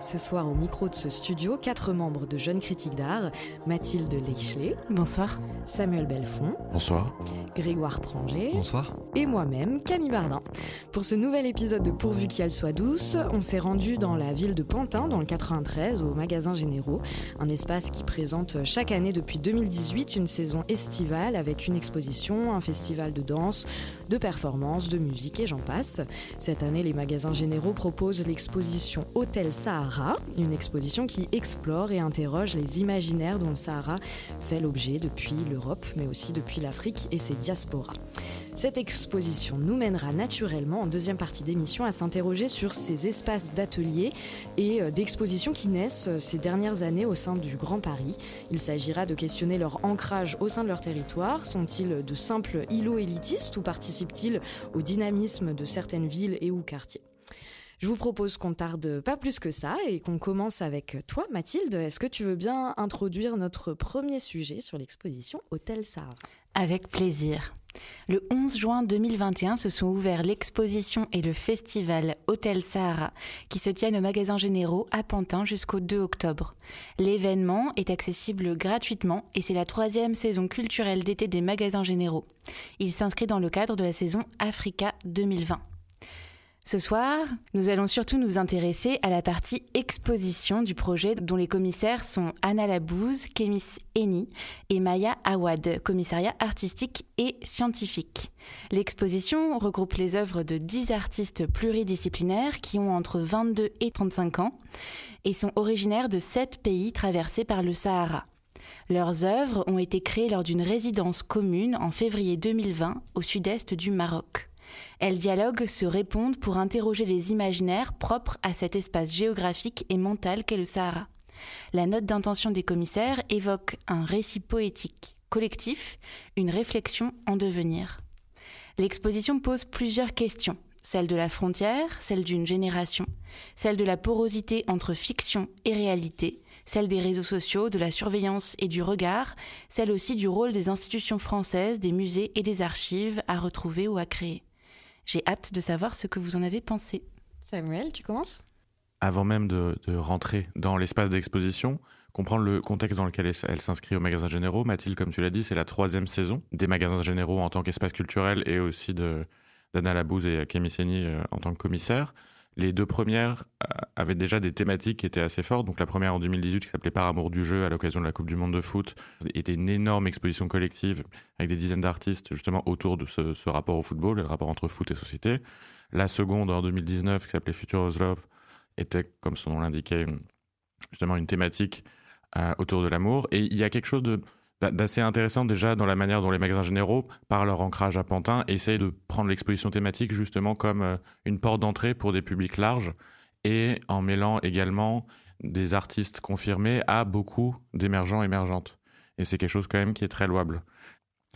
Ce soir, au micro de ce studio, quatre membres de Jeunes Critiques d'Art Mathilde Leichelet. Bonsoir. Samuel Belfond. Bonsoir. Grégoire Pranger. Bonsoir. Et moi-même, Camille Bardin. Pour ce nouvel épisode de Pourvu qu'elle soit douce, on s'est rendu dans la ville de Pantin, dans le 93, au magasin Généraux. Un espace qui présente chaque année depuis 2018 une saison estivale avec une exposition, un festival de danse, de performances, de musique et j'en passe. Cette année, les magasins Généraux proposent l'exposition Hôtel Sahara une exposition qui explore et interroge les imaginaires dont le Sahara fait l'objet depuis l'Europe, mais aussi depuis l'Afrique et ses diasporas. Cette exposition nous mènera naturellement en deuxième partie d'émission à s'interroger sur ces espaces d'ateliers et euh, d'expositions qui naissent euh, ces dernières années au sein du Grand Paris. Il s'agira de questionner leur ancrage au sein de leur territoire. Sont-ils de simples îlots élitistes ou participent-ils au dynamisme de certaines villes et ou quartiers? Je vous propose qu'on tarde pas plus que ça et qu'on commence avec toi, Mathilde. Est-ce que tu veux bien introduire notre premier sujet sur l'exposition Hôtel Sahara Avec plaisir. Le 11 juin 2021 se sont ouverts l'exposition et le festival Hôtel Sahara qui se tiennent au magasin généraux à Pantin jusqu'au 2 octobre. L'événement est accessible gratuitement et c'est la troisième saison culturelle d'été des magasins généraux. Il s'inscrit dans le cadre de la saison Africa 2020. Ce soir, nous allons surtout nous intéresser à la partie exposition du projet dont les commissaires sont Anna Labouze, Kémis Eni et Maya Awad, commissariat artistique et scientifique. L'exposition regroupe les œuvres de 10 artistes pluridisciplinaires qui ont entre 22 et 35 ans et sont originaires de 7 pays traversés par le Sahara. Leurs œuvres ont été créées lors d'une résidence commune en février 2020 au sud-est du Maroc. Elles dialoguent, se répondent pour interroger les imaginaires propres à cet espace géographique et mental qu'est le Sahara. La note d'intention des commissaires évoque un récit poétique collectif, une réflexion en devenir. L'exposition pose plusieurs questions, celle de la frontière, celle d'une génération, celle de la porosité entre fiction et réalité, celle des réseaux sociaux, de la surveillance et du regard, celle aussi du rôle des institutions françaises, des musées et des archives à retrouver ou à créer. J'ai hâte de savoir ce que vous en avez pensé. Samuel, tu commences? Avant même de, rentrer dans l'espace d'exposition, comprendre le contexte dans lequel elle, s'inscrit au magasin généraux. Mathilde, comme tu l'as dit, c'est la troisième saison des magasins généraux en tant qu'espace culturel et aussi d'Anna Labouze et Kémy Seni euh, en tant que commissaire. Les deux premières euh, avaient déjà des thématiques qui étaient assez fortes. Donc la première en 2018 qui s'appelait Par amour du jeu à l'occasion de la Coupe du Monde de foot était une énorme exposition collective avec des dizaines d'artistes justement autour de ce, rapport au football, le rapport entre foot et société. La seconde en 2019 qui s'appelait Future of Love était, comme son nom l'indiquait, justement une thématique euh, autour de l'amour. Et il y a quelque chose de d'assez intéressant déjà dans la manière dont les magasins généraux, par leur ancrage à Pantin, essayent de prendre l'exposition thématique justement comme euh, une porte d'entrée pour des publics larges et en mêlant également des artistes confirmés à beaucoup d'émergents émergentes. Et c'est quelque chose quand même qui est très louable.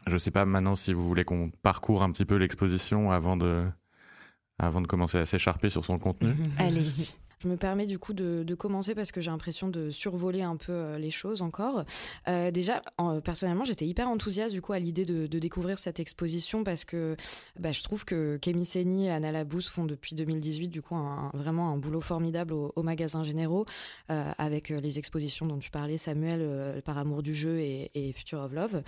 Je ne sais pas maintenant si vous voulez qu'on parcourt un petit peu l'exposition avant de, avant de commencer à s'écharper sur son contenu. Allez. Je me permets du coup de, commencer parce que j'ai l'impression de survoler un peu euh, les choses encore. Euh, déjà, personnellement, j'étais hyper enthousiaste du coup à l'idée de, découvrir cette exposition parce que bah, je trouve que Kémy Seni et Anna Labousse font depuis 2018 du coup vraiment un boulot formidable au, magasin généraux euh, avec les expositions dont tu parlais, Samuel, par amour du jeu et, Future of Love.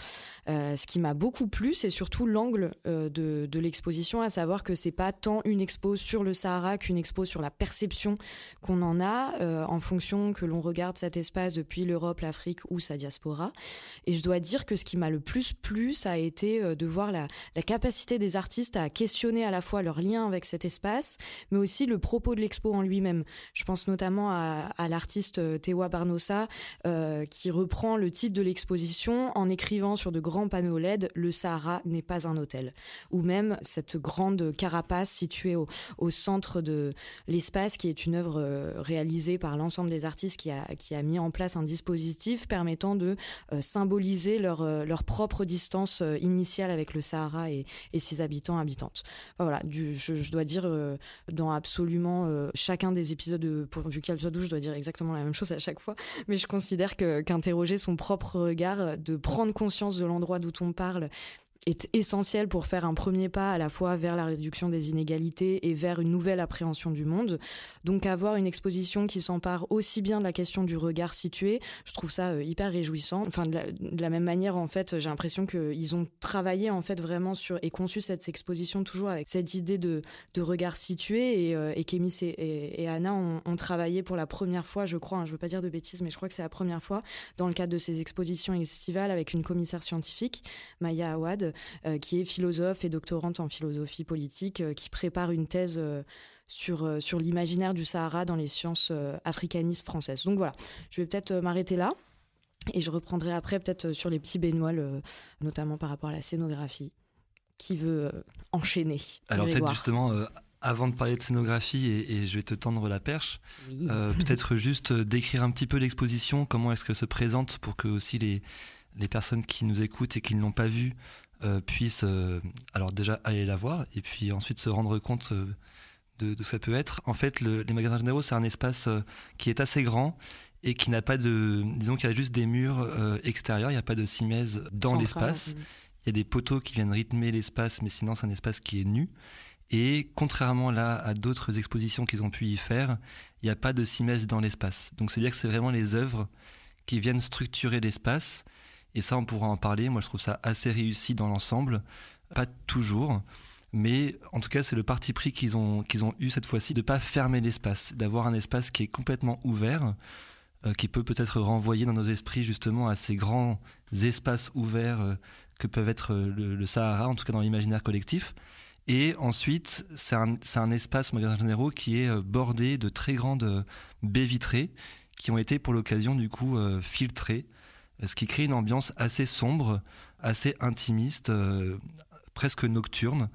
ce qui m'a beaucoup plu, c'est surtout l'angle de, de l'exposition, à savoir que c'est pas tant une expo sur le Sahara qu'une expo sur la perception qu'on en a euh, en fonction que l'on regarde cet espace depuis l'Europe, l'Afrique ou sa diaspora. Et je dois dire que ce qui m'a le plus plu, ça a été euh, de voir la, capacité des artistes à questionner à la fois leur lien avec cet espace, mais aussi le propos de l'expo en lui-même. Je pense notamment à, l'artiste euh, Tewa Barnosa qui reprend le titre de l'exposition en écrivant sur de grands panneaux LED Le Sahara n'est pas un hôtel, ou même cette grande carapace située au, au centre de l'espace qui est une œuvre euh, réalisé par l'ensemble des artistes qui a, qui a mis en place un dispositif permettant de euh, symboliser leur, euh, leur propre distance initiale avec le Sahara et, ses habitants, habitantes. voilà, je, dois dire, dans absolument chacun des épisodes, pourvu qu'elle soit douce, je dois dire exactement la même chose à chaque fois, mais je considère que qu'interroger son propre regard, de prendre conscience de l'endroit d'où on parle, est essentiel pour faire un premier pas à la fois vers la réduction des inégalités et vers une nouvelle appréhension du monde. Donc avoir une exposition qui s'empare aussi bien de la question du regard situé, je trouve ça euh, hyper réjouissant. Enfin de la, même manière en fait, j'ai l'impression qu'ils ont travaillé en fait vraiment sur et conçu cette exposition toujours avec cette idée de, regard situé et, euh, et Kémis et, Anna ont, travaillé pour la première fois, je crois, hein, je veux pas dire de bêtises, mais je crois que c'est la première fois dans le cadre de ces expositions estivales avec une commissaire scientifique, Maya Awad, qui est philosophe et doctorante en philosophie politique, euh, qui prépare une thèse euh, sur, sur l'imaginaire du Sahara dans les sciences africanistes françaises. Donc voilà, je vais peut-être m'arrêter là. Et je reprendrai après peut-être sur les petits bémols, notamment par rapport à la scénographie, qui veut enchaîner. Alors peut-être justement, avant de parler de scénographie, et, je vais te tendre la perche, peut-être juste décrire un petit peu l'exposition, comment est-ce qu'elle se présente pour que aussi les, les personnes qui nous écoutent et qui ne l'ont pas vue euh, puissent euh, alors déjà aller la voir et puis ensuite se rendre compte euh, de, de, ce que ça peut être. En fait, les magasins généraux, c'est un espace qui est assez grand et qui n'a pas de... Disons qu'il y a juste des murs extérieurs, il n'y a pas de simèse dans l'espace. Il y a des poteaux qui viennent rythmer l'espace, mais sinon c'est un espace qui est nu. Et contrairement là à d'autres expositions qu'ils ont pu y faire, il n'y a pas de simèse dans l'espace. Donc c'est-à-dire que c'est vraiment les œuvres qui viennent structurer l'espace et ça, on pourra en parler. Moi, je trouve ça assez réussi dans l'ensemble. Pas toujours. Mais en tout cas, c'est le parti pris qu'ils ont, ont eu cette fois-ci de pas fermer l'espace, d'avoir un espace qui est complètement ouvert, euh, qui peut peut-être renvoyer dans nos esprits justement à ces grands espaces ouverts euh, que peuvent être euh, le, Sahara, en tout cas dans l'imaginaire collectif. Et ensuite, c'est un, un, espace, magasin généraux, qui est bordé de très grandes baies vitrées qui ont été pour l'occasion du coup filtrées ce qui crée une ambiance assez sombre, assez intimiste, euh, presque nocturne.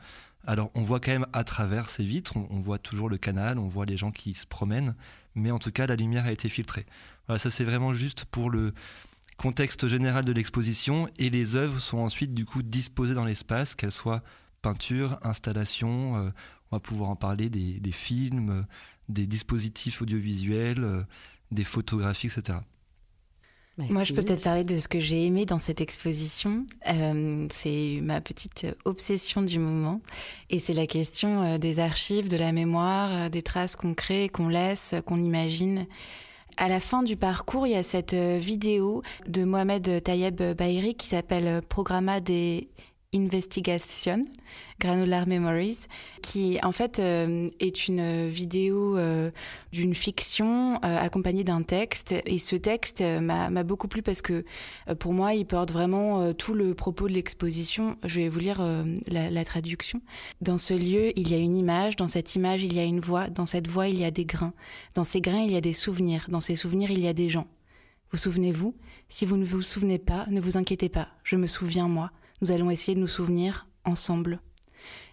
Alors on voit quand même à travers ces vitres, on, voit toujours le canal, on voit les gens qui se promènent, mais en tout cas la lumière a été filtrée. Voilà, ça c'est vraiment juste pour le contexte général de l'exposition et les œuvres sont ensuite du coup disposées dans l'espace, qu'elles soient peinture, installation, euh, on va pouvoir en parler des, films, des dispositifs audiovisuels, euh, des photographies, etc. Moi, je peux peut-être parler de ce que j'ai aimé dans cette exposition. Euh, c'est ma petite obsession du moment. Et c'est la question euh, des archives, de la mémoire, euh, des traces qu'on crée, qu'on laisse, qu'on imagine. À la fin du parcours, il y a cette vidéo de Mohamed Tayeb Bahiri qui s'appelle Programma des Investigation, Granular Memories, qui en fait euh, est une vidéo euh, d'une fiction euh, accompagnée d'un texte. Et ce texte m'a beaucoup plu parce que pour moi, il porte vraiment tout le propos de l'exposition. Je vais vous lire la, la, traduction. Dans ce lieu, il y a une image, dans cette image, il y a une voix, dans cette voix, il y a des grains, dans ces grains, il y a des souvenirs, dans ces souvenirs, il y a des gens. Vous souvenez-vous? Si vous ne vous souvenez pas, ne vous inquiétez pas, je me souviens moi nous allons essayer de nous souvenir ensemble.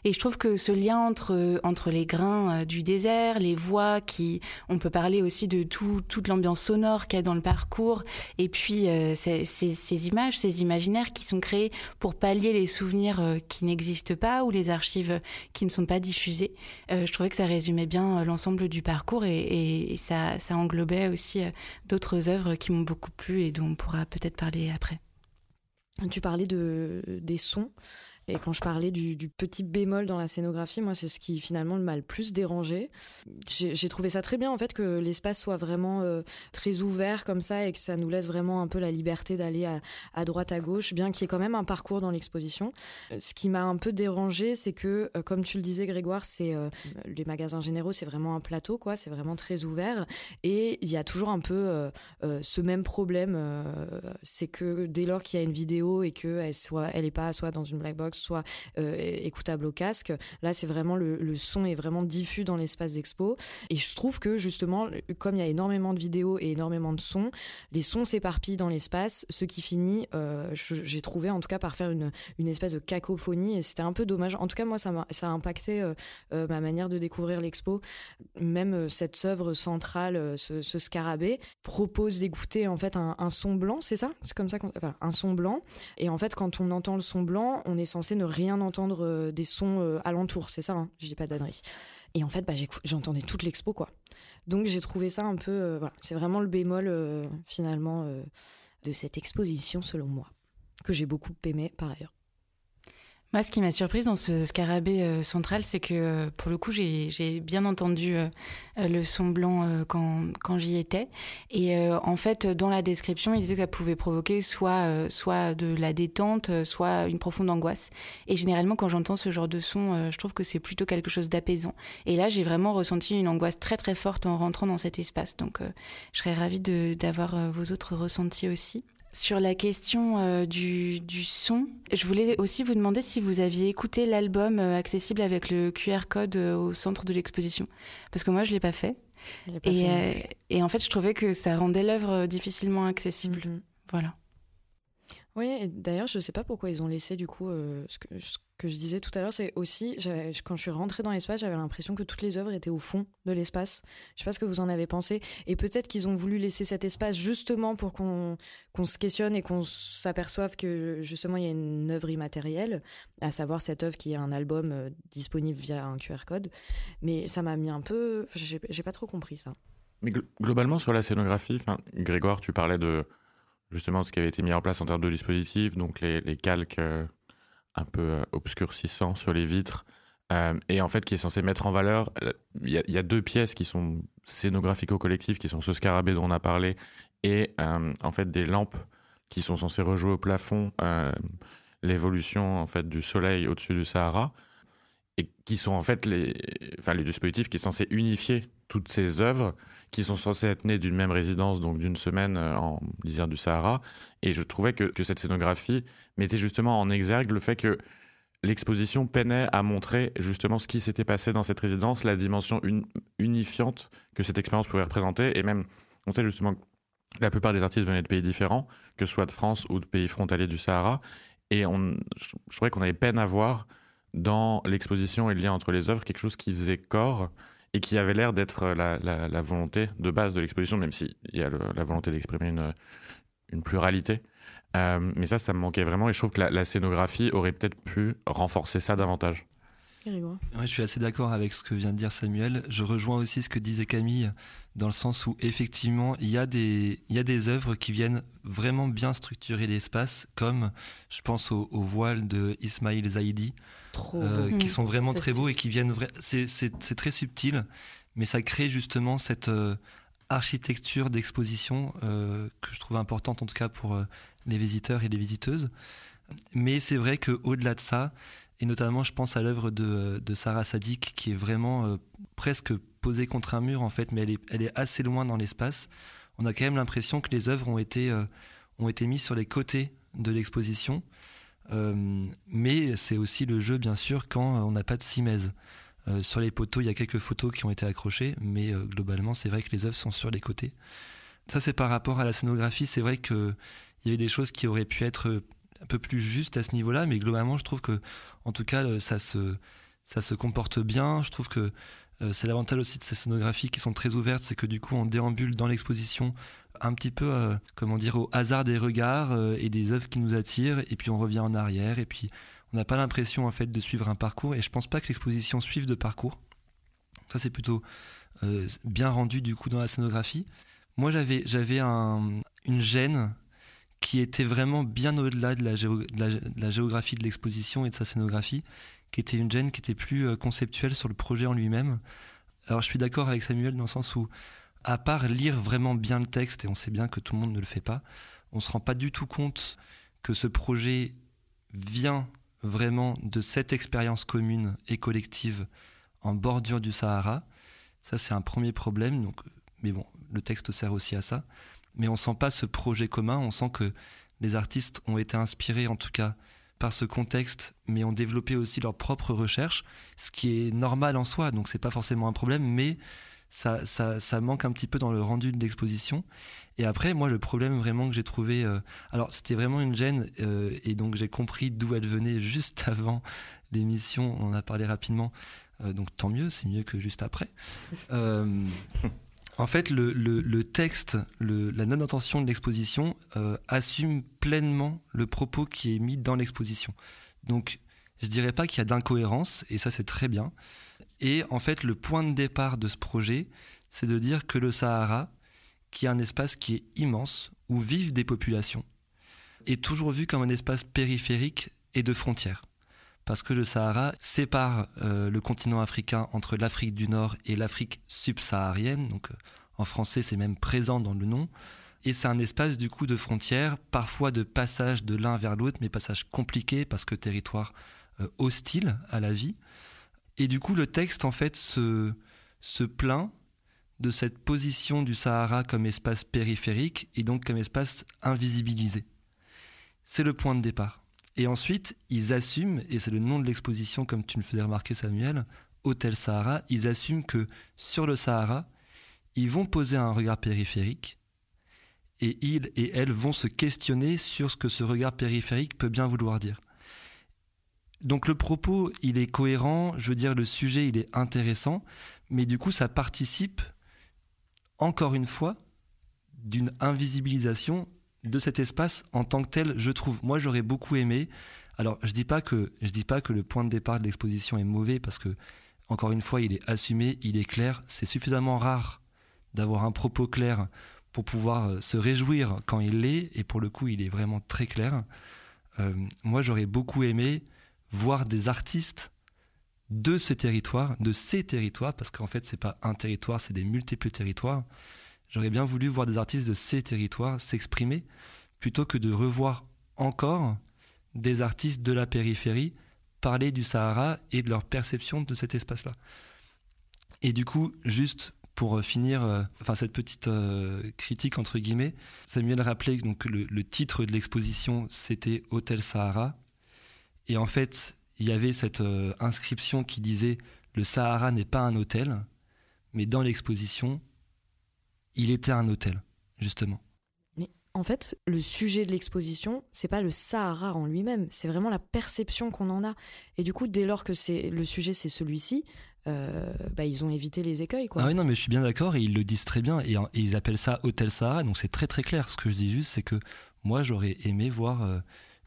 Et je trouve que ce lien entre, entre les grains euh, du désert, les voix qui, on peut parler aussi de tout, toute l'ambiance sonore qu'il y a dans le parcours, et puis euh, ces, ces, images, ces imaginaires qui sont créés pour pallier les souvenirs euh, qui n'existent pas ou les archives qui ne sont pas diffusées. je trouvais que ça résumait bien l'ensemble du parcours et, et ça, ça englobait aussi d'autres œuvres qui m'ont beaucoup plu et dont on pourra peut-être parler après. Tu parlais de, des sons. Et quand je parlais du, petit bémol dans la scénographie, moi, c'est ce qui finalement m'a le plus dérangé. J'ai trouvé ça très bien, en fait, que l'espace soit vraiment euh, très ouvert comme ça et que ça nous laisse vraiment un peu la liberté d'aller à, droite, à gauche, bien qu'il y ait quand même un parcours dans l'exposition. Ce qui m'a un peu dérangé, c'est que, euh, comme tu le disais, Grégoire, c'est euh, les magasins généraux, c'est vraiment un plateau, quoi. C'est vraiment très ouvert. Et il y a toujours un peu ce même problème, c'est que dès lors qu'il y a une vidéo et qu'elle soit, elle est pas soit dans une black box, soit euh, écoutable au casque. Là, c'est vraiment le, son est vraiment diffus dans l'espace d'expo. Et je trouve que justement, comme il y a énormément de vidéos et énormément de sons, les sons s'éparpillent dans l'espace, ce qui finit, euh, j'ai trouvé en tout cas par faire une, une espèce de cacophonie. Et c'était un peu dommage. En tout cas, moi, ça, a, impacté euh, ma manière de découvrir l'expo. Même cette œuvre centrale, ce, scarabée, propose d'écouter en fait un, son blanc, c'est ça? C'est comme ça qu'on. Un son blanc. Et en fait, quand on entend le son blanc, on est censé ne rien entendre euh, des sons euh, alentours, c'est ça, hein je dis pas d'adresse. Et en fait, bah, j'entendais toute l'expo, quoi. Donc j'ai trouvé ça un peu, euh, c'est vraiment le bémol finalement de cette exposition selon moi, que j'ai beaucoup aimé par ailleurs. Moi, ce qui m'a surprise dans ce scarabée euh, central, c'est que euh, pour le coup, j'ai bien entendu euh, le son blanc quand, j'y étais. Et en fait, dans la description, il disait que ça pouvait provoquer soit, soit de la détente, soit une profonde angoisse. Et généralement, quand j'entends ce genre de son, je trouve que c'est plutôt quelque chose d'apaisant. Et là, j'ai vraiment ressenti une angoisse très très forte en rentrant dans cet espace. Donc, je serais ravie d'avoir vos autres ressentis aussi. Sur la question euh, du, son, je voulais aussi vous demander si vous aviez écouté l'album euh, accessible avec le QR code euh, au centre de l'exposition. Parce que moi, je ne l'ai pas fait. et, en fait, je trouvais que ça rendait l'œuvre difficilement accessible. Mm-hmm. Voilà. Oui, d'ailleurs, je ne sais pas pourquoi ils ont laissé du coup euh, ce, que, je disais tout à l'heure, c'est aussi quand je suis rentrée dans l'espace, j'avais l'impression que toutes les œuvres étaient au fond de l'espace. Je sais pas ce que vous en avez pensé, et peut-être qu'ils ont voulu laisser cet espace justement pour qu'on se questionne et qu'on s'aperçoive que justement il y a une œuvre immatérielle, à savoir cette œuvre qui est un album euh, disponible via un QR code. Mais ça m'a mis un peu, j'ai pas trop compris ça. Mais globalement sur la scénographie, Grégoire, tu parlais de justement ce qui avait été mis en place en termes de dispositifs, donc les, calques euh, un peu euh, obscurcissants sur les vitres, euh, et en fait qui est censé mettre en valeur. Il y, a deux pièces qui sont scénographico-collectives, qui sont ce scarabée dont on a parlé, et en fait des lampes qui sont censées rejouer au plafond l'évolution en fait du soleil au-dessus du Sahara et qui sont en fait les, enfin, les dispositifs qui sont censés unifier toutes ces œuvres qui sont censés être nés d'une même résidence, donc d'une semaine euh, en lisière du Sahara. Et je trouvais que, cette scénographie mettait justement en exergue le fait que l'exposition peinait à montrer justement ce qui s'était passé dans cette résidence, la dimension unifiante que cette expérience pouvait représenter. Et même, on sait justement que la plupart des artistes venaient de pays différents, que ce soit de France ou de pays frontaliers du Sahara. Et on, je, je trouvais qu'on avait peine à voir dans l'exposition et le lien entre les œuvres quelque chose qui faisait corps et qui avait l'air d'être la, la, volonté de base de l'exposition, même s'il y a la volonté d'exprimer une, une pluralité. Euh, mais ça, ça me manquait vraiment et je trouve que la, scénographie aurait peut-être pu renforcer ça davantage. Je suis assez d'accord avec ce que vient de dire Samuel. Je rejoins aussi ce que disait Camille, dans le sens où effectivement, il y a des, il y a des œuvres qui viennent vraiment bien structurer l'espace, comme je pense au, au voile de Ismail Zaidi, euh, qui sont vraiment très beaux et qui viennent. C'est très subtil, mais ça crée justement cette euh, architecture d'exposition euh, que je trouve importante en tout cas pour les visiteurs et les visiteuses. Mais c'est vrai qu'au-delà de ça, et notamment je pense à l'œuvre de, de, Sarah Sadik qui est vraiment presque posée contre un mur en fait, mais elle est, assez loin dans l'espace. On a quand même l'impression que les œuvres ont été, ont été mises sur les côtés de l'exposition euh, mais c'est aussi le jeu, bien sûr, quand on n'a pas de simèse. Euh, sur les poteaux, il y a quelques photos qui ont été accrochées, mais euh, globalement, c'est vrai que les œuvres sont sur les côtés. Ça, c'est par rapport à la scénographie. C'est vrai qu'il y avait des choses qui auraient pu être un peu plus justes à ce niveau-là, mais globalement, je trouve que, en tout cas, ça se, ça se comporte bien. Je trouve que c'est l'avantage aussi de ces scénographies qui sont très ouvertes, c'est que du coup, on déambule dans l'exposition un petit peu, euh, comment dire, au hasard des regards euh, et des œuvres qui nous attirent, et puis on revient en arrière, et puis on n'a pas l'impression en fait de suivre un parcours, et je pense pas que l'exposition suive de parcours. Ça c'est plutôt euh, bien rendu du coup dans la scénographie. Moi j'avais j'avais un, une gêne qui était vraiment bien au-delà de, la géographie de l'exposition et de sa scénographie, qui était une gêne qui était plus conceptuelle sur le projet en lui-même. Alors je suis d'accord avec Samuel dans le sens où à part lire vraiment bien le texte, et on sait bien que tout le monde ne le fait pas, on se rend pas du tout compte que ce projet vient vraiment de cette expérience commune et collective en bordure du Sahara. Ça, c'est un premier problème. Donc, mais bon, le texte sert aussi à ça. Mais on sent pas ce projet commun. On sent que les artistes ont été inspirés, en tout cas, par ce contexte, mais ont développé aussi leur propre recherche, ce qui est normal en soi. Donc, c'est pas forcément un problème, mais ça, ça, ça, manque un petit peu dans le rendu de l'exposition. Et après, moi, le problème vraiment que j'ai trouvé, euh, alors c'était vraiment une gêne, euh, et donc j'ai compris d'où elle venait juste avant l'émission. On en a parlé rapidement, euh, donc tant mieux, c'est mieux que juste après. en fait, le, le, texte, le, la non-intention de l'exposition assume pleinement le propos qui est mis dans l'exposition. Donc, je dirais pas qu'il y a d'incohérence, et ça c'est très bien. Et en fait, le point de départ de ce projet, c'est de dire que le Sahara, qui est un espace qui est immense, où vivent des populations, est toujours vu comme un espace périphérique et de frontières. Parce que le Sahara sépare euh, le continent africain entre l'Afrique du Nord et l'Afrique subsaharienne. Donc, en français, c'est même présent dans le nom. Et c'est un espace du coup de frontière, parfois de passage de l'un vers l'autre, mais passage compliqué parce que territoire hostile à la vie. Et du coup, le texte en fait se, se plaint de cette position du Sahara comme espace périphérique et donc comme espace invisibilisé. C'est le point de départ. Et ensuite, ils assument, et c'est le nom de l'exposition comme tu me faisais remarquer Samuel, Hôtel Sahara, ils assument que sur le Sahara, ils vont poser un regard périphérique et ils et elles vont se questionner sur ce que ce regard périphérique peut bien vouloir dire. Donc le propos, il est cohérent, je veux dire le sujet, il est intéressant, mais du coup ça participe encore une fois, d'une invisibilisation de cet espace en tant que tel, je trouve. Moi, j'aurais beaucoup aimé. Alors, je dis pas que je dis pas que le point de départ de l'exposition est mauvais parce que encore une fois, il est assumé, il est clair. C'est suffisamment rare d'avoir un propos clair pour pouvoir euh, se réjouir quand il l'est, et pour le coup, il est vraiment très clair. Euh, moi, j'aurais beaucoup aimé voir des artistes de ce territoire, de ces territoires, parce qu'en fait, c'est pas un territoire, c'est des multiples territoires. J'aurais bien voulu voir des artistes de ces territoires s'exprimer plutôt que de revoir encore des artistes de la périphérie parler du Sahara et de leur perception de cet espace-là. Et du coup, juste pour finir, euh, enfin cette petite euh, critique entre guillemets, Samuel rappelait que le, le titre de l'exposition c'était Hôtel Sahara, et en fait il y avait cette euh, inscription qui disait le Sahara n'est pas un hôtel, mais dans l'exposition, il était un hôtel, justement. Mais en fait, le sujet de l'exposition, c'est pas le Sahara en lui-même, c'est vraiment la perception qu'on en a. Et du coup, dès lors que c'est le sujet, c'est celui-ci, euh, bah, ils ont évité les écueils. Quoi. Ah oui, non, mais je suis bien d'accord et ils le disent très bien et, ils appellent ça Hôtel Sahara, donc c'est très très clair. Ce que je dis juste, c'est que moi j'aurais aimé voir euh,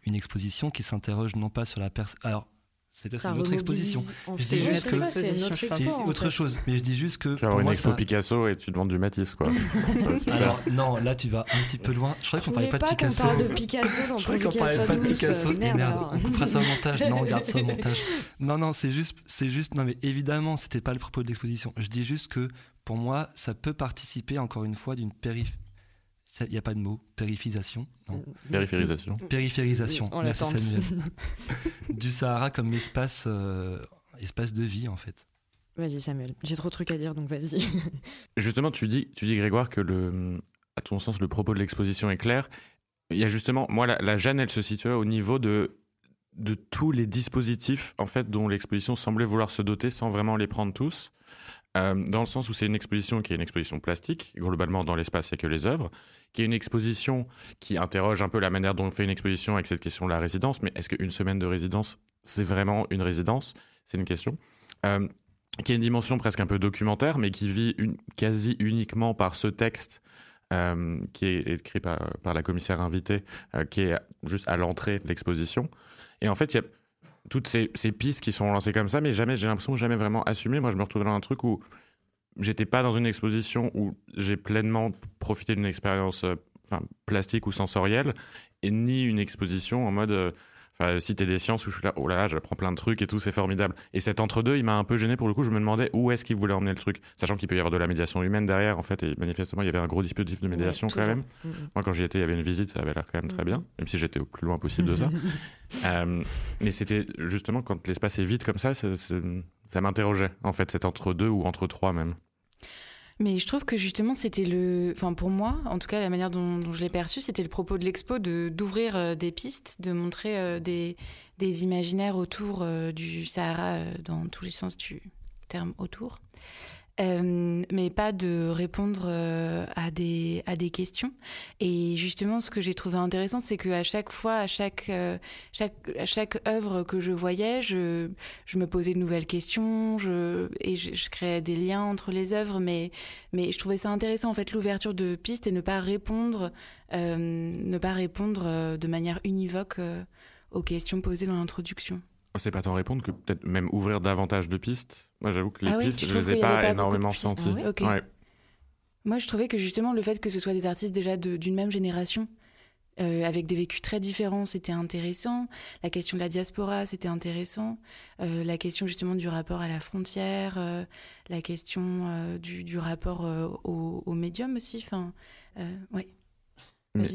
une exposition qui s'interroge non pas sur la personne. Alors, c'est peut-être une autre exposition. Je dis juste que c'est autre chose. Mais je dis juste que. Tu vas avoir une expo Picasso et tu demandes du Matisse, quoi. Alors, non, là, tu vas un petit peu loin. Je croyais qu'on parlait pas de Picasso. On parle de Picasso dans Je croyais qu'on parlait pas de Picasso. Merde, merde. On fera ça au montage. Non, on garde ça au montage. Non, non, c'est juste, c'est juste, non, mais évidemment, c'était pas le propos de l'exposition. Je dis juste que, pour moi, ça peut participer, encore une fois, d'une périphérie il n'y a pas de mot. Périphisation Non. Périphérisation. Périphérisation. On Merci Samuel. du Sahara comme espace, euh, espace de vie, en fait. Vas-y, Samuel. J'ai trop de trucs à dire, donc vas-y. Justement, tu dis, tu dis, Grégoire, que le, à ton sens, le propos de l'exposition est clair. Il y a justement, moi, la, la gêne, elle se situe au niveau de, de tous les dispositifs, en fait, dont l'exposition semblait vouloir se doter sans vraiment les prendre tous. Euh, dans le sens où c'est une exposition qui est une exposition plastique, globalement dans l'espace il n'y a que les œuvres, qui est une exposition qui interroge un peu la manière dont on fait une exposition avec cette question de la résidence, mais est-ce qu'une semaine de résidence, c'est vraiment une résidence? C'est une question. Euh, qui a une dimension presque un peu documentaire, mais qui vit quasi uniquement par ce texte euh, qui est écrit par, la commissaire invitée, qui est juste à l'entrée de l'exposition. Et en fait, il y a toutes ces, pistes qui sont lancées comme ça, mais jamais, j'ai l'impression jamais vraiment assumé. Moi, je me retrouve dans un truc où j'étais pas dans une exposition où j'ai pleinement profité d'une expérience euh, enfin, plastique ou sensorielle, et ni une exposition en mode euh, Enfin, cité des sciences où je suis là, oh là, j'apprends plein de trucs et tout, c'est formidable. Et cet entre-deux, il m'a un peu gêné pour le coup. Je me demandais où est-ce qu'il voulait emmener le truc, sachant qu'il peut y avoir de la médiation humaine derrière, en fait. Et manifestement, il y avait un gros dispositif de médiation quand même. Moi, quand j'y étais, il y avait une visite, ça avait l'air quand même très bien, même si j'étais au plus loin possible de ça. euh, mais c'était justement quand l'espace est vide comme ça, ça, ça m'interrogeait, en fait, cet entre-deux ou entre trois même. Mais je trouve que justement, c'était le. Enfin, pour moi, en tout cas, la manière dont, je l'ai perçu, c'était le propos de l'expo d'ouvrir euh, des pistes, de montrer euh, des, des, imaginaires autour euh, du Sahara, dans tous les sens du terme autour. Euh, mais pas de répondre euh, à des à des questions. Et justement, ce que j'ai trouvé intéressant, c'est que à chaque fois, à chaque euh, chaque à chaque œuvre que je voyais, je je me posais de nouvelles questions, je et je, créais des liens entre les œuvres, mais mais je trouvais ça intéressant en fait l'ouverture de pistes et ne pas répondre ne pas répondre de manière univoque aux questions posées dans l'introduction. C'est pas tant répondre que peut-être même ouvrir davantage de pistes. Moi, j'avoue que les ah pistes, je les ai pas, énormément senties. Ah Moi, je trouvais que justement le fait que ce soit des artistes déjà d'une même génération euh, avec des vécus très différents, c'était intéressant. La question de la diaspora, c'était intéressant. Euh, la question justement du rapport à la frontière, euh, la question du, du, rapport au, au, médium aussi. Enfin, ouais.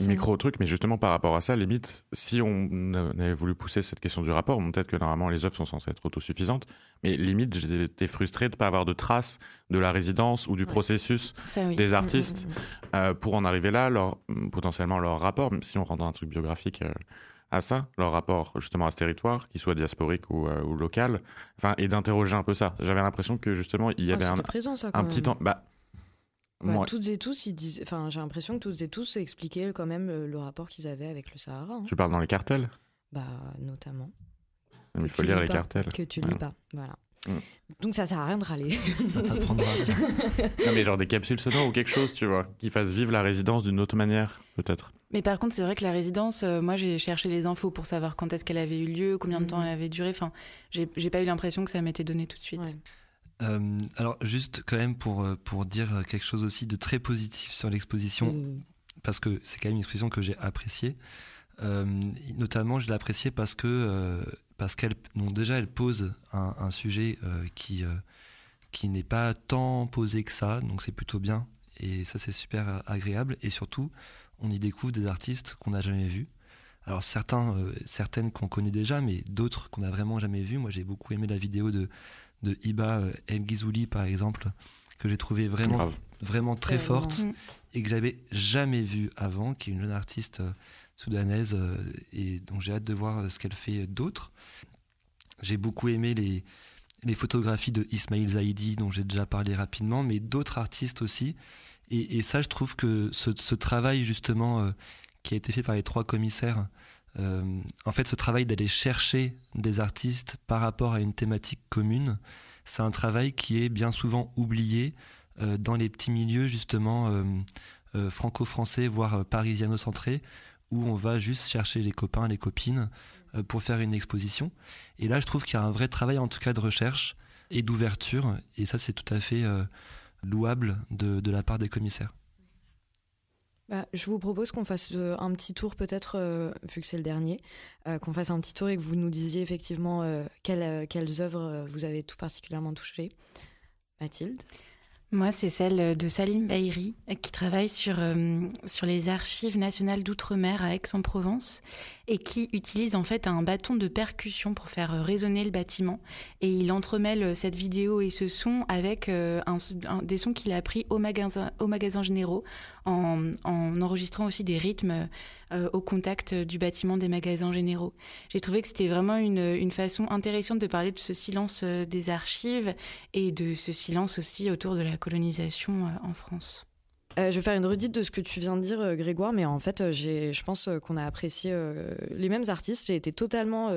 Micro truc, mais justement par rapport à ça, limite, si on avait voulu pousser cette question du rapport, peut-être que normalement les œuvres sont censées être autosuffisantes, mais limite, j'étais frustré de ne pas avoir de traces de la résidence ou du processus des mm, artistes mm, mm, euh, pour en arriver là, leur, potentiellement leur rapport, même si on rentre dans un truc biographique euh, à ça, leur rapport justement à ce territoire, qu'il soit diasporique ou, euh, ou local, enfin, et d'interroger un peu ça. J'avais l'impression que justement il y avait un, un petit temps. Bah, bah, toutes et tous, ils disent. Enfin, j'ai l'impression que toutes et tous expliquaient quand même le, rapport qu'ils avaient avec le Sahara. Hein. Tu parles dans les cartels? Bah, notamment. il faut lire les cartels. Que tu lis pas, voilà. Donc ça sert à rien de râler. Ça t'apprendra. non mais genre des capsules sonores ou quelque chose, tu vois, qui fassent vivre la résidence d'une autre manière, peut-être. Mais par contre, c'est vrai que la résidence, euh, moi j'ai cherché les infos pour savoir quand est-ce qu'elle avait eu lieu, combien de temps mm. elle avait duré. Enfin, j'ai pas eu l'impression que ça m'était donné tout de suite. Euh, alors juste quand même pour, euh, pour dire quelque chose aussi de très positif sur l'exposition, parce que c'est quand même une exposition que j'ai appréciée. Euh, notamment, je l'ai appréciée parce que parce qu'elle déjà elle pose un, un sujet qui qui n'est pas tant posé que ça, donc c'est plutôt bien et ça c'est super agréable et surtout on y découvre des artistes qu'on n'a jamais vus. Alors certains, certaines qu'on connaît déjà, mais d'autres qu'on n'a vraiment jamais vues. Moi j'ai beaucoup aimé la vidéo de de Iba euh, El Ghizouli par exemple, que j'ai trouvé vraiment, vraiment très forte et que j'avais jamais vue avant, qui est une jeune artiste euh, soudanaise euh, et donc j'ai hâte de voir ce qu'elle fait d'autre. J'ai beaucoup aimé les, les photographies de Ismail Zaidi dont j'ai déjà parlé rapidement, mais d'autres artistes aussi. Et, ça, je trouve que ce, travail justement qui a été fait par les trois commissaires, euh, en fait, ce travail d'aller chercher des artistes par rapport à une thématique commune, c'est un travail qui est bien souvent oublié euh, dans les petits milieux justement euh, franco-français, voire parisiano-centrés, où on va juste chercher les copains, les copines pour faire une exposition. Et là, je trouve qu'il y a un vrai travail en tout cas de recherche et d'ouverture, et ça c'est tout à fait louable de la part des commissaires. Bah, je vous propose qu'on fasse euh, un petit tour, peut-être, euh, vu que c'est le dernier, euh, qu'on fasse un petit tour et que vous nous disiez effectivement quelles, œuvres vous avez tout particulièrement touchées. Mathilde? Moi, c'est celle de Salim Baïri, qui travaille sur, sur les archives nationales d'outre-mer à Aix-en-Provence et qui utilise en fait un bâton de percussion pour faire résonner le bâtiment. Et il entremêle cette vidéo et ce son avec des sons qu'il a appris au magasin, au magasin généraux, en, en enregistrant aussi des rythmes au contact du bâtiment des magasins généraux. J'ai trouvé que c'était vraiment une, une, façon intéressante de parler de ce silence des archives et de ce silence aussi autour de la colonisation en France. Euh, je vais faire une redite de ce que tu viens de dire, euh, Grégoire, mais en fait, euh, je pense qu'on a apprécié les mêmes artistes. J'ai été totalement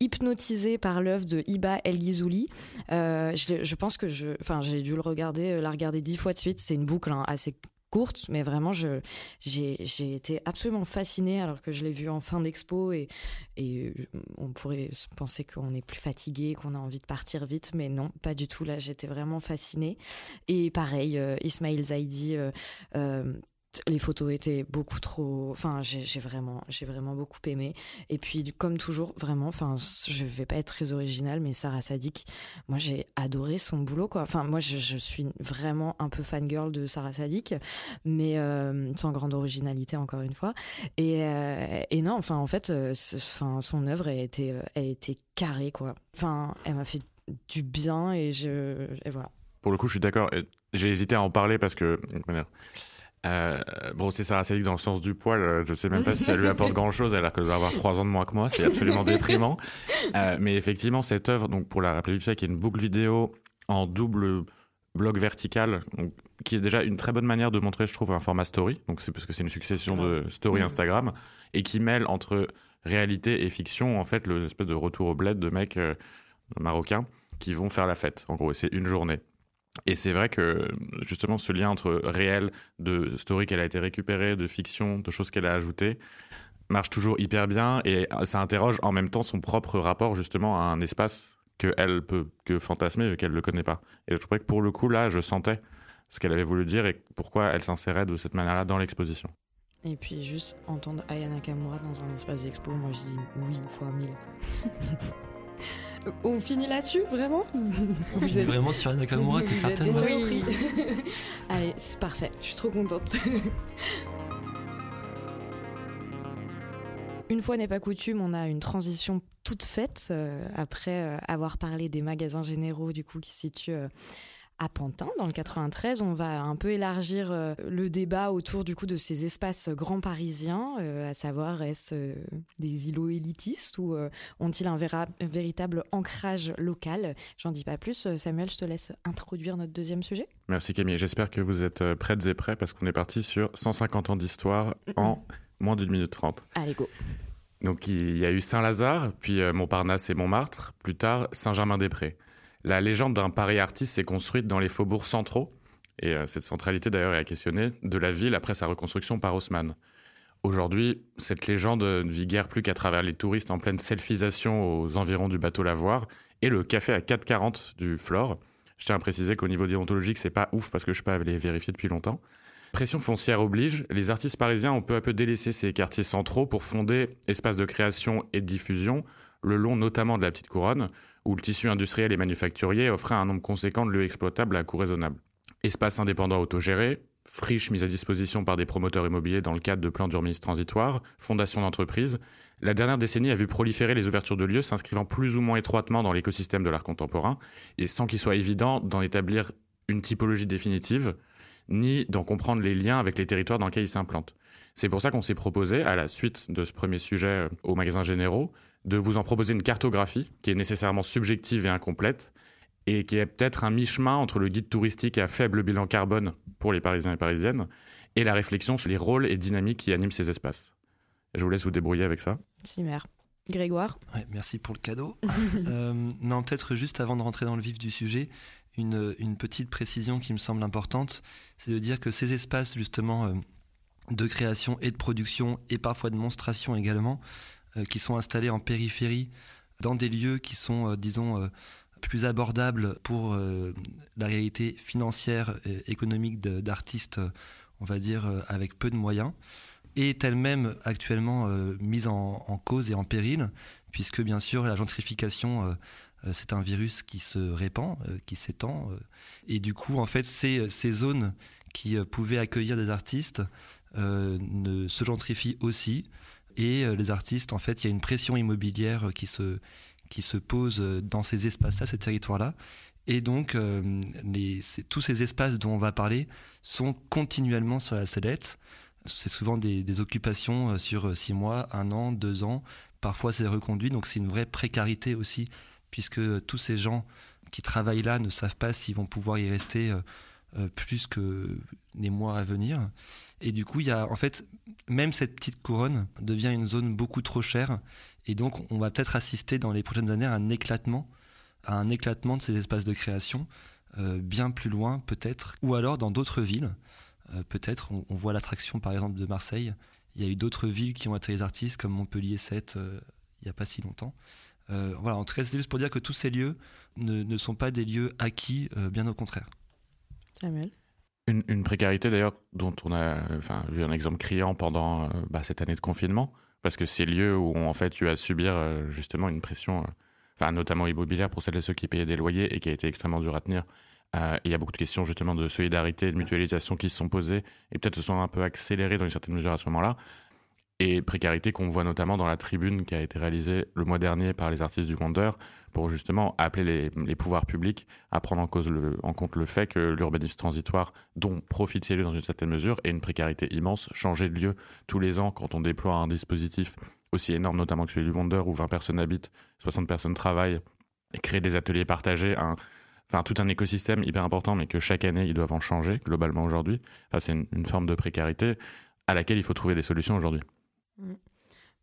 hypnotisée par l'œuvre de Iba El Ghizouli. Je, je, pense que je, enfin, j'ai dû le regarder, la regarder dix fois de suite. C'est une boucle hein, assez courte, mais vraiment, j'ai, été absolument fascinée alors que je l'ai vu en fin d'expo et, et on pourrait penser qu'on est plus fatigué, qu'on a envie de partir vite, mais non, pas du tout. Là, j'étais vraiment fascinée. Et pareil, euh, Ismail Zaidi, euh, euh, les photos étaient beaucoup trop enfin j'ai vraiment j'ai vraiment beaucoup aimé. Et puis comme toujours vraiment enfin je vais pas être très originale mais Sarah Sadik moi j'ai adoré son boulot enfin moi je, suis vraiment un peu fangirl de Sarah Sadik mais euh, sans grande originalité encore une fois. Et, euh, non enfin en fait euh, enfin son œuvre elle était elle était carrée quoi. Enfin elle m'a fait du bien et je et voilà. Pour le coup je suis d'accord. J'ai hésité à en parler parce que euh, bon, c'est Sarah Sadik dans le sens du poil. Euh, je sais même pas si ça lui apporte grand chose, alors qu'elle doit avoir trois ans de moins que moi. C'est absolument déprimant. Euh, mais effectivement, cette œuvre, donc pour la rappeler du fait, qui est une boucle vidéo en double bloc vertical, donc, qui est déjà une très bonne manière de montrer, je trouve, un format story. Donc c'est parce que c'est une succession de story mmh. Instagram et qui mêle entre réalité et fiction, en fait, l'espèce de retour au bled de mecs euh, marocains qui vont faire la fête. En gros, c'est une journée. Et c'est vrai que justement ce lien entre réel, de story qu'elle a été récupérée, de fiction, de choses qu'elle a ajoutées, marche toujours hyper bien et ça interroge en même temps son propre rapport justement à un espace qu'elle peut que fantasmer et qu'elle ne connaît pas. Et je trouvais que pour le coup là, je sentais ce qu'elle avait voulu dire et pourquoi elle s'insérait de cette manière-là dans l'exposition. Et puis juste entendre Aya Nakamura dans un espace d'expo, moi je dis oui fois mille. On finit là-dessus, vraiment Vous êtes vraiment sur Aya Nakamura, t'es certainement oui. Allez, c'est parfait, je suis trop contente. Une fois n'est pas coutume, on a une transition toute faite euh, après euh, avoir parlé des magasins généraux du coup qui se situent euh, à Pantin, dans le 93. On va un peu élargir le débat autour du coup de ces espaces grands parisiens, à savoir est-ce des îlots élitistes ou ont-ils un, véritable ancrage local? J'en dis pas plus. Samuel, je te laisse introduire notre deuxième sujet. Merci Camille. J'espère que vous êtes prêtes et prêts parce qu'on est parti sur 150 ans d'histoire en moins d'une minute trente. Allez, go. Donc il y a eu Saint-Lazare, puis euh, Montparnasse et Montmartre, plus tard Saint-Germain-des-Prés. La légende d'un Paris artiste s'est construite dans les faubourgs centraux, et euh, cette centralité d'ailleurs est à questionner, de la ville après sa reconstruction par Haussmann. Aujourd'hui, cette légende ne vit guère plus qu'à travers les touristes en pleine selfisation aux environs du bateau Lavoir et le café à 4,40 du Flore. Je tiens à préciser qu'au niveau déontologique, c'est pas ouf parce que je peux pas les vérifier depuis longtemps. Pression foncière oblige, les artistes parisiens ont peu à peu délaissé ces quartiers centraux pour fonder espaces de création et de diffusion, le long notamment de la Petite Couronne, où le tissu industriel et manufacturier offrait un nombre conséquent de lieux exploitables à coût raisonnable. Espaces indépendants autogérés, friches mises à disposition par des promoteurs immobiliers dans le cadre de plans d'urbanisme transitoire, fondations d'entreprises, la dernière décennie a vu proliférer les ouvertures de lieux s'inscrivant plus ou moins étroitement dans l'écosystème de l'art contemporain, et sans qu'il soit évident d'en établir une typologie définitive, ni d'en comprendre les liens avec les territoires dans lesquels ils s'implantent. C'est pour ça qu'on s'est proposé, à la suite de ce premier sujet euh, au magasin généraux, de vous en proposer une cartographie qui est nécessairement subjective et incomplète, et qui est peut-être un mi-chemin entre le guide touristique à faible bilan carbone pour les Parisiens et Parisiennes, et la réflexion sur les rôles et dynamiques qui animent ces espaces. Je vous laisse vous débrouiller avec ça. Cimer. Grégoire Merci pour le cadeau. Euh, non, peut-être juste avant de rentrer dans le vif du sujet, une, petite précision qui me semble importante, c'est de dire que ces espaces justement euh, de création et de production et parfois de monstration également, euh, qui sont installés en périphérie, dans des lieux qui sont, euh, disons, plus abordables pour la réalité financière et économique d'artistes, on va dire, avec peu de moyens, est elle-même actuellement mise en, cause et en péril, puisque bien sûr la gentrification euh, c'est un virus qui se répand, euh, qui s'étend. Euh, et du coup, en fait, ces, ces zones qui pouvaient accueillir des artistes ne, se gentrifient aussi. Et les artistes, en fait, il y a une pression immobilière qui se, qui se pose dans ces espaces-là, ces territoires-là. Et donc, tous ces espaces dont on va parler sont continuellement sur la sellette. C'est souvent des, occupations sur six mois, un an, deux ans. Parfois, c'est reconduit. Donc, c'est une vraie précarité aussi puisque tous ces gens qui travaillent là ne savent pas s'ils vont pouvoir y rester euh, euh, plus que les mois à venir. Et du coup, il y a en fait, même cette petite couronne devient une zone beaucoup trop chère. Et donc, on va peut-être assister dans les prochaines années à un éclatement, à un éclatement de ces espaces de création, euh, bien plus loin peut-être, ou alors dans d'autres villes. peut-être, on, voit l'attraction par exemple de Marseille. Il y a eu d'autres villes qui ont attiré les artistes, comme Montpellier 7, il n'y a pas si longtemps. Euh, voilà, en tout cas, c'est juste pour dire que tous ces lieux ne, sont pas des lieux acquis, euh, bien au contraire. Samuel? Une, précarité d'ailleurs dont on a enfin, vu un exemple criant pendant euh, bah, cette année de confinement, parce que ces lieux où en fait as à subir justement une pression, enfin notamment immobilière pour celles et ceux qui payaient des loyers et qui a été extrêmement dur à tenir. il y a beaucoup de questions justement de solidarité, de mutualisation qui se sont posées et peut-être se sont un peu accélérées dans une certaine mesure à ce moment-là et précarité qu'on voit notamment dans la tribune qui a été réalisée le mois dernier par les artistes du Wonder pour justement appeler les, pouvoirs publics à prendre en, compte le fait que l'urbanisme transitoire dont lieux dans une certaine mesure est une précarité immense. Changer de lieu tous les ans quand on déploie un dispositif aussi énorme notamment que celui du Wonder où 20 personnes habitent, 60 personnes travaillent et créer des ateliers partagés, enfin tout un écosystème hyper important mais que chaque année ils doivent en changer globalement aujourd'hui. Enfin, c'est une forme de précarité à laquelle il faut trouver des solutions aujourd'hui. Mm.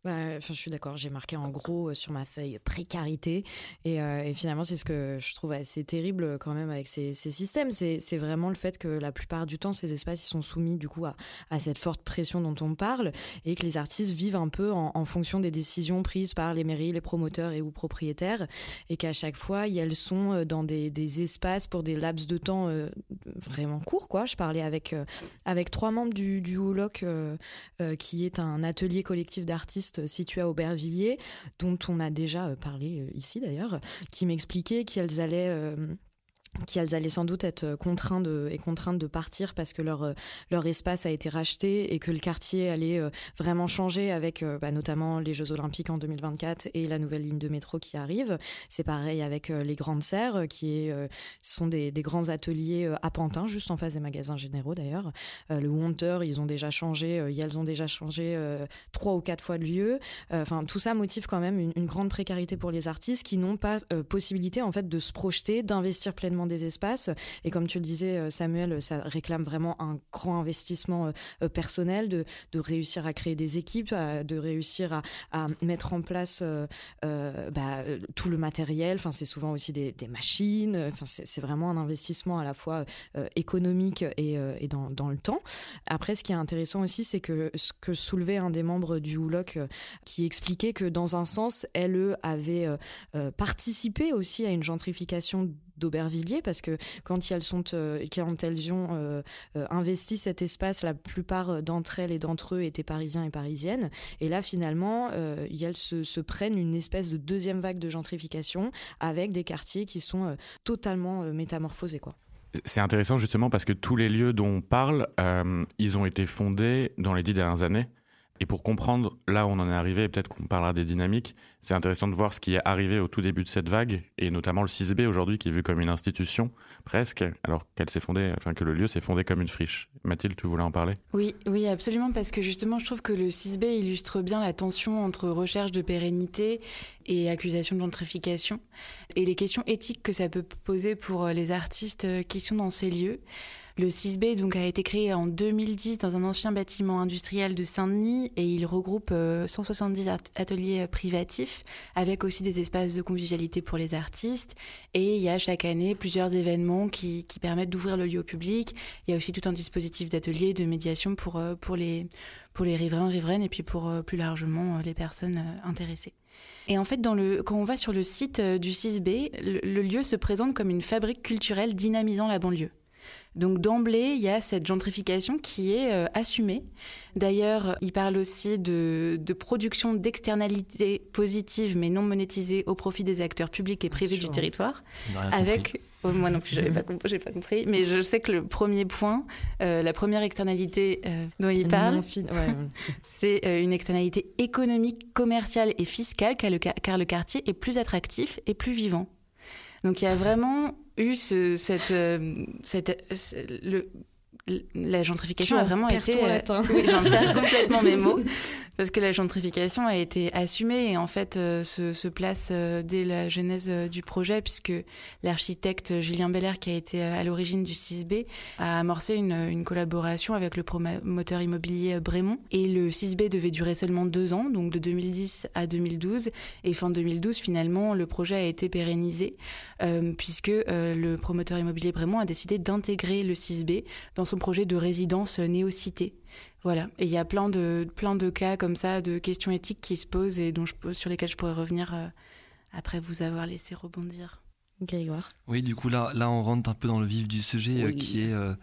Bah, je suis d'accord. J'ai marqué en gros euh, sur ma feuille précarité. Et, euh, et finalement, c'est ce que je trouve assez terrible quand même avec ces, systèmes. C'est vraiment le fait que la plupart du temps, ces espaces ils sont soumis du coup à, cette forte pression dont on parle et que les artistes vivent un peu en, fonction des décisions prises par les mairies, les promoteurs et ou propriétaires. Et qu'à chaque fois, elles sont euh, dans des, espaces pour des laps de temps vraiment courts. Je parlais avec, trois membres du, du Houloc, qui est un atelier collectif d'artistes située à Aubervilliers, dont on a déjà euh, parlé euh, ici d'ailleurs, qui m'expliquait qu'elles allaient euh, qu'elles allaient sans doute être contraintes de, et contraintes de partir parce que leur, leur espace a été racheté et que le quartier allait euh, vraiment changer avec euh, bah, notamment les Jeux Olympiques en 2024 et la nouvelle ligne de métro qui arrive. C'est pareil avec euh, les Grandes Serres qui sont des, grands ateliers à Pantin, juste en face des magasins généraux d'ailleurs. le Wonder, ils ont déjà changé, elles ont déjà changé trois ou quatre fois de lieu. Enfin, tout ça motive quand même une, une, grande précarité pour les artistes qui n'ont pas possibilité en fait de se projeter, d'investir pleinement des espaces. Et comme tu le disais, euh, Samuel, ça réclame vraiment un grand investissement euh, euh, personnel, de, réussir à créer des équipes, de réussir à, à mettre en place bah, tout le matériel. Enfin, c'est souvent aussi des, machines. Enfin, c'est vraiment un investissement à la fois économique et, dans, le temps. Après, ce qui est intéressant aussi, c'est que ce que soulevait un des membres du Houloc qui expliquait que dans un sens, elle avait participé aussi à une gentrification d'Aubervilliers parce que quand elles sont euh, quand elles ont euh, euh, investi cet espace la plupart d'entre elles et d'entre eux étaient parisiens et parisiennes et là finalement elles se, prennent une espèce de deuxième vague de gentrification avec des quartiers qui sont totalement métamorphosés. C'est intéressant justement parce que tous les lieux dont on parle, ils ont été fondés dans les dix dernières années. Et pour comprendre là où on en est arrivé, et peut-être qu'on parlera des dynamiques, c'est intéressant de voir ce qui est arrivé au tout début de cette vague, et notamment le 6B aujourd'hui, qui est vu comme une institution, presque, alors qu'elle s'est fondée, enfin que le lieu s'est fondé comme une friche. Mathilde, tu voulais en parler? Oui, oui, absolument, parce que justement, je trouve que le 6B illustre bien la tension entre recherche de pérennité et accusation de gentrification, et les questions éthiques que ça peut poser pour les artistes qui sont dans ces lieux. Le 6B donc, a été créé en 2010 dans un ancien bâtiment industriel de Saint-Denis et il regroupe 170 euh, ateliers euh, privatifs avec aussi des espaces de convivialité pour les artistes. Et il y a chaque année plusieurs événements qui, permettent d'ouvrir le lieu au public. Il y a aussi tout un dispositif d'ateliers, de médiation pour, euh, les, riverains, riveraines et puis pour plus largement les personnes intéressées. Et en fait, quand on va sur le site du 6B, le lieu se présente comme une fabrique culturelle dynamisant la banlieue. Donc d'emblée, il y a cette gentrification qui est euh, assumée. D'ailleurs, il parle aussi de, de production d'externalités positives mais non monétisées au profit des acteurs publics et privés du territoire. Avec, oh, moi non plus, j'avais pas, compris, pas compris, mais je sais que le premier point, euh, la première externalité euh, dont il parle, ouais. c'est une externalité économique, commerciale et fiscale, car le, car le quartier est plus attractif et plus vivant. Donc il y a vraiment eu ce, cette, euh, cette, le, la gentrification a vraiment été. Euh, oui, j'en perds complètement mes mots. Parce que la gentrification a été assumée et en fait euh, se, se, place euh, dès la genèse du projet puisque l'architecte Julien Belair qui a été à l'origine du 6B a amorcé une, une, collaboration avec le promoteur immobilier Brémont. Et le 6B devait durer seulement deux ans donc de 2010 à 2012 et fin 2012 finalement le projet a été pérennisé puisque le promoteur immobilier Brémont a décidé d'intégrer le 6B dans son projet de résidence néo-cité. Voilà. Et il y a plein de, plein de cas comme ça, de questions éthiques qui se posent et dont je, sur lesquelles je pourrais revenir euh, après vous avoir laissé rebondir. Grégoire. Oui, du coup, là, là, on rentre un peu dans le vif du sujet euh, qui est euh,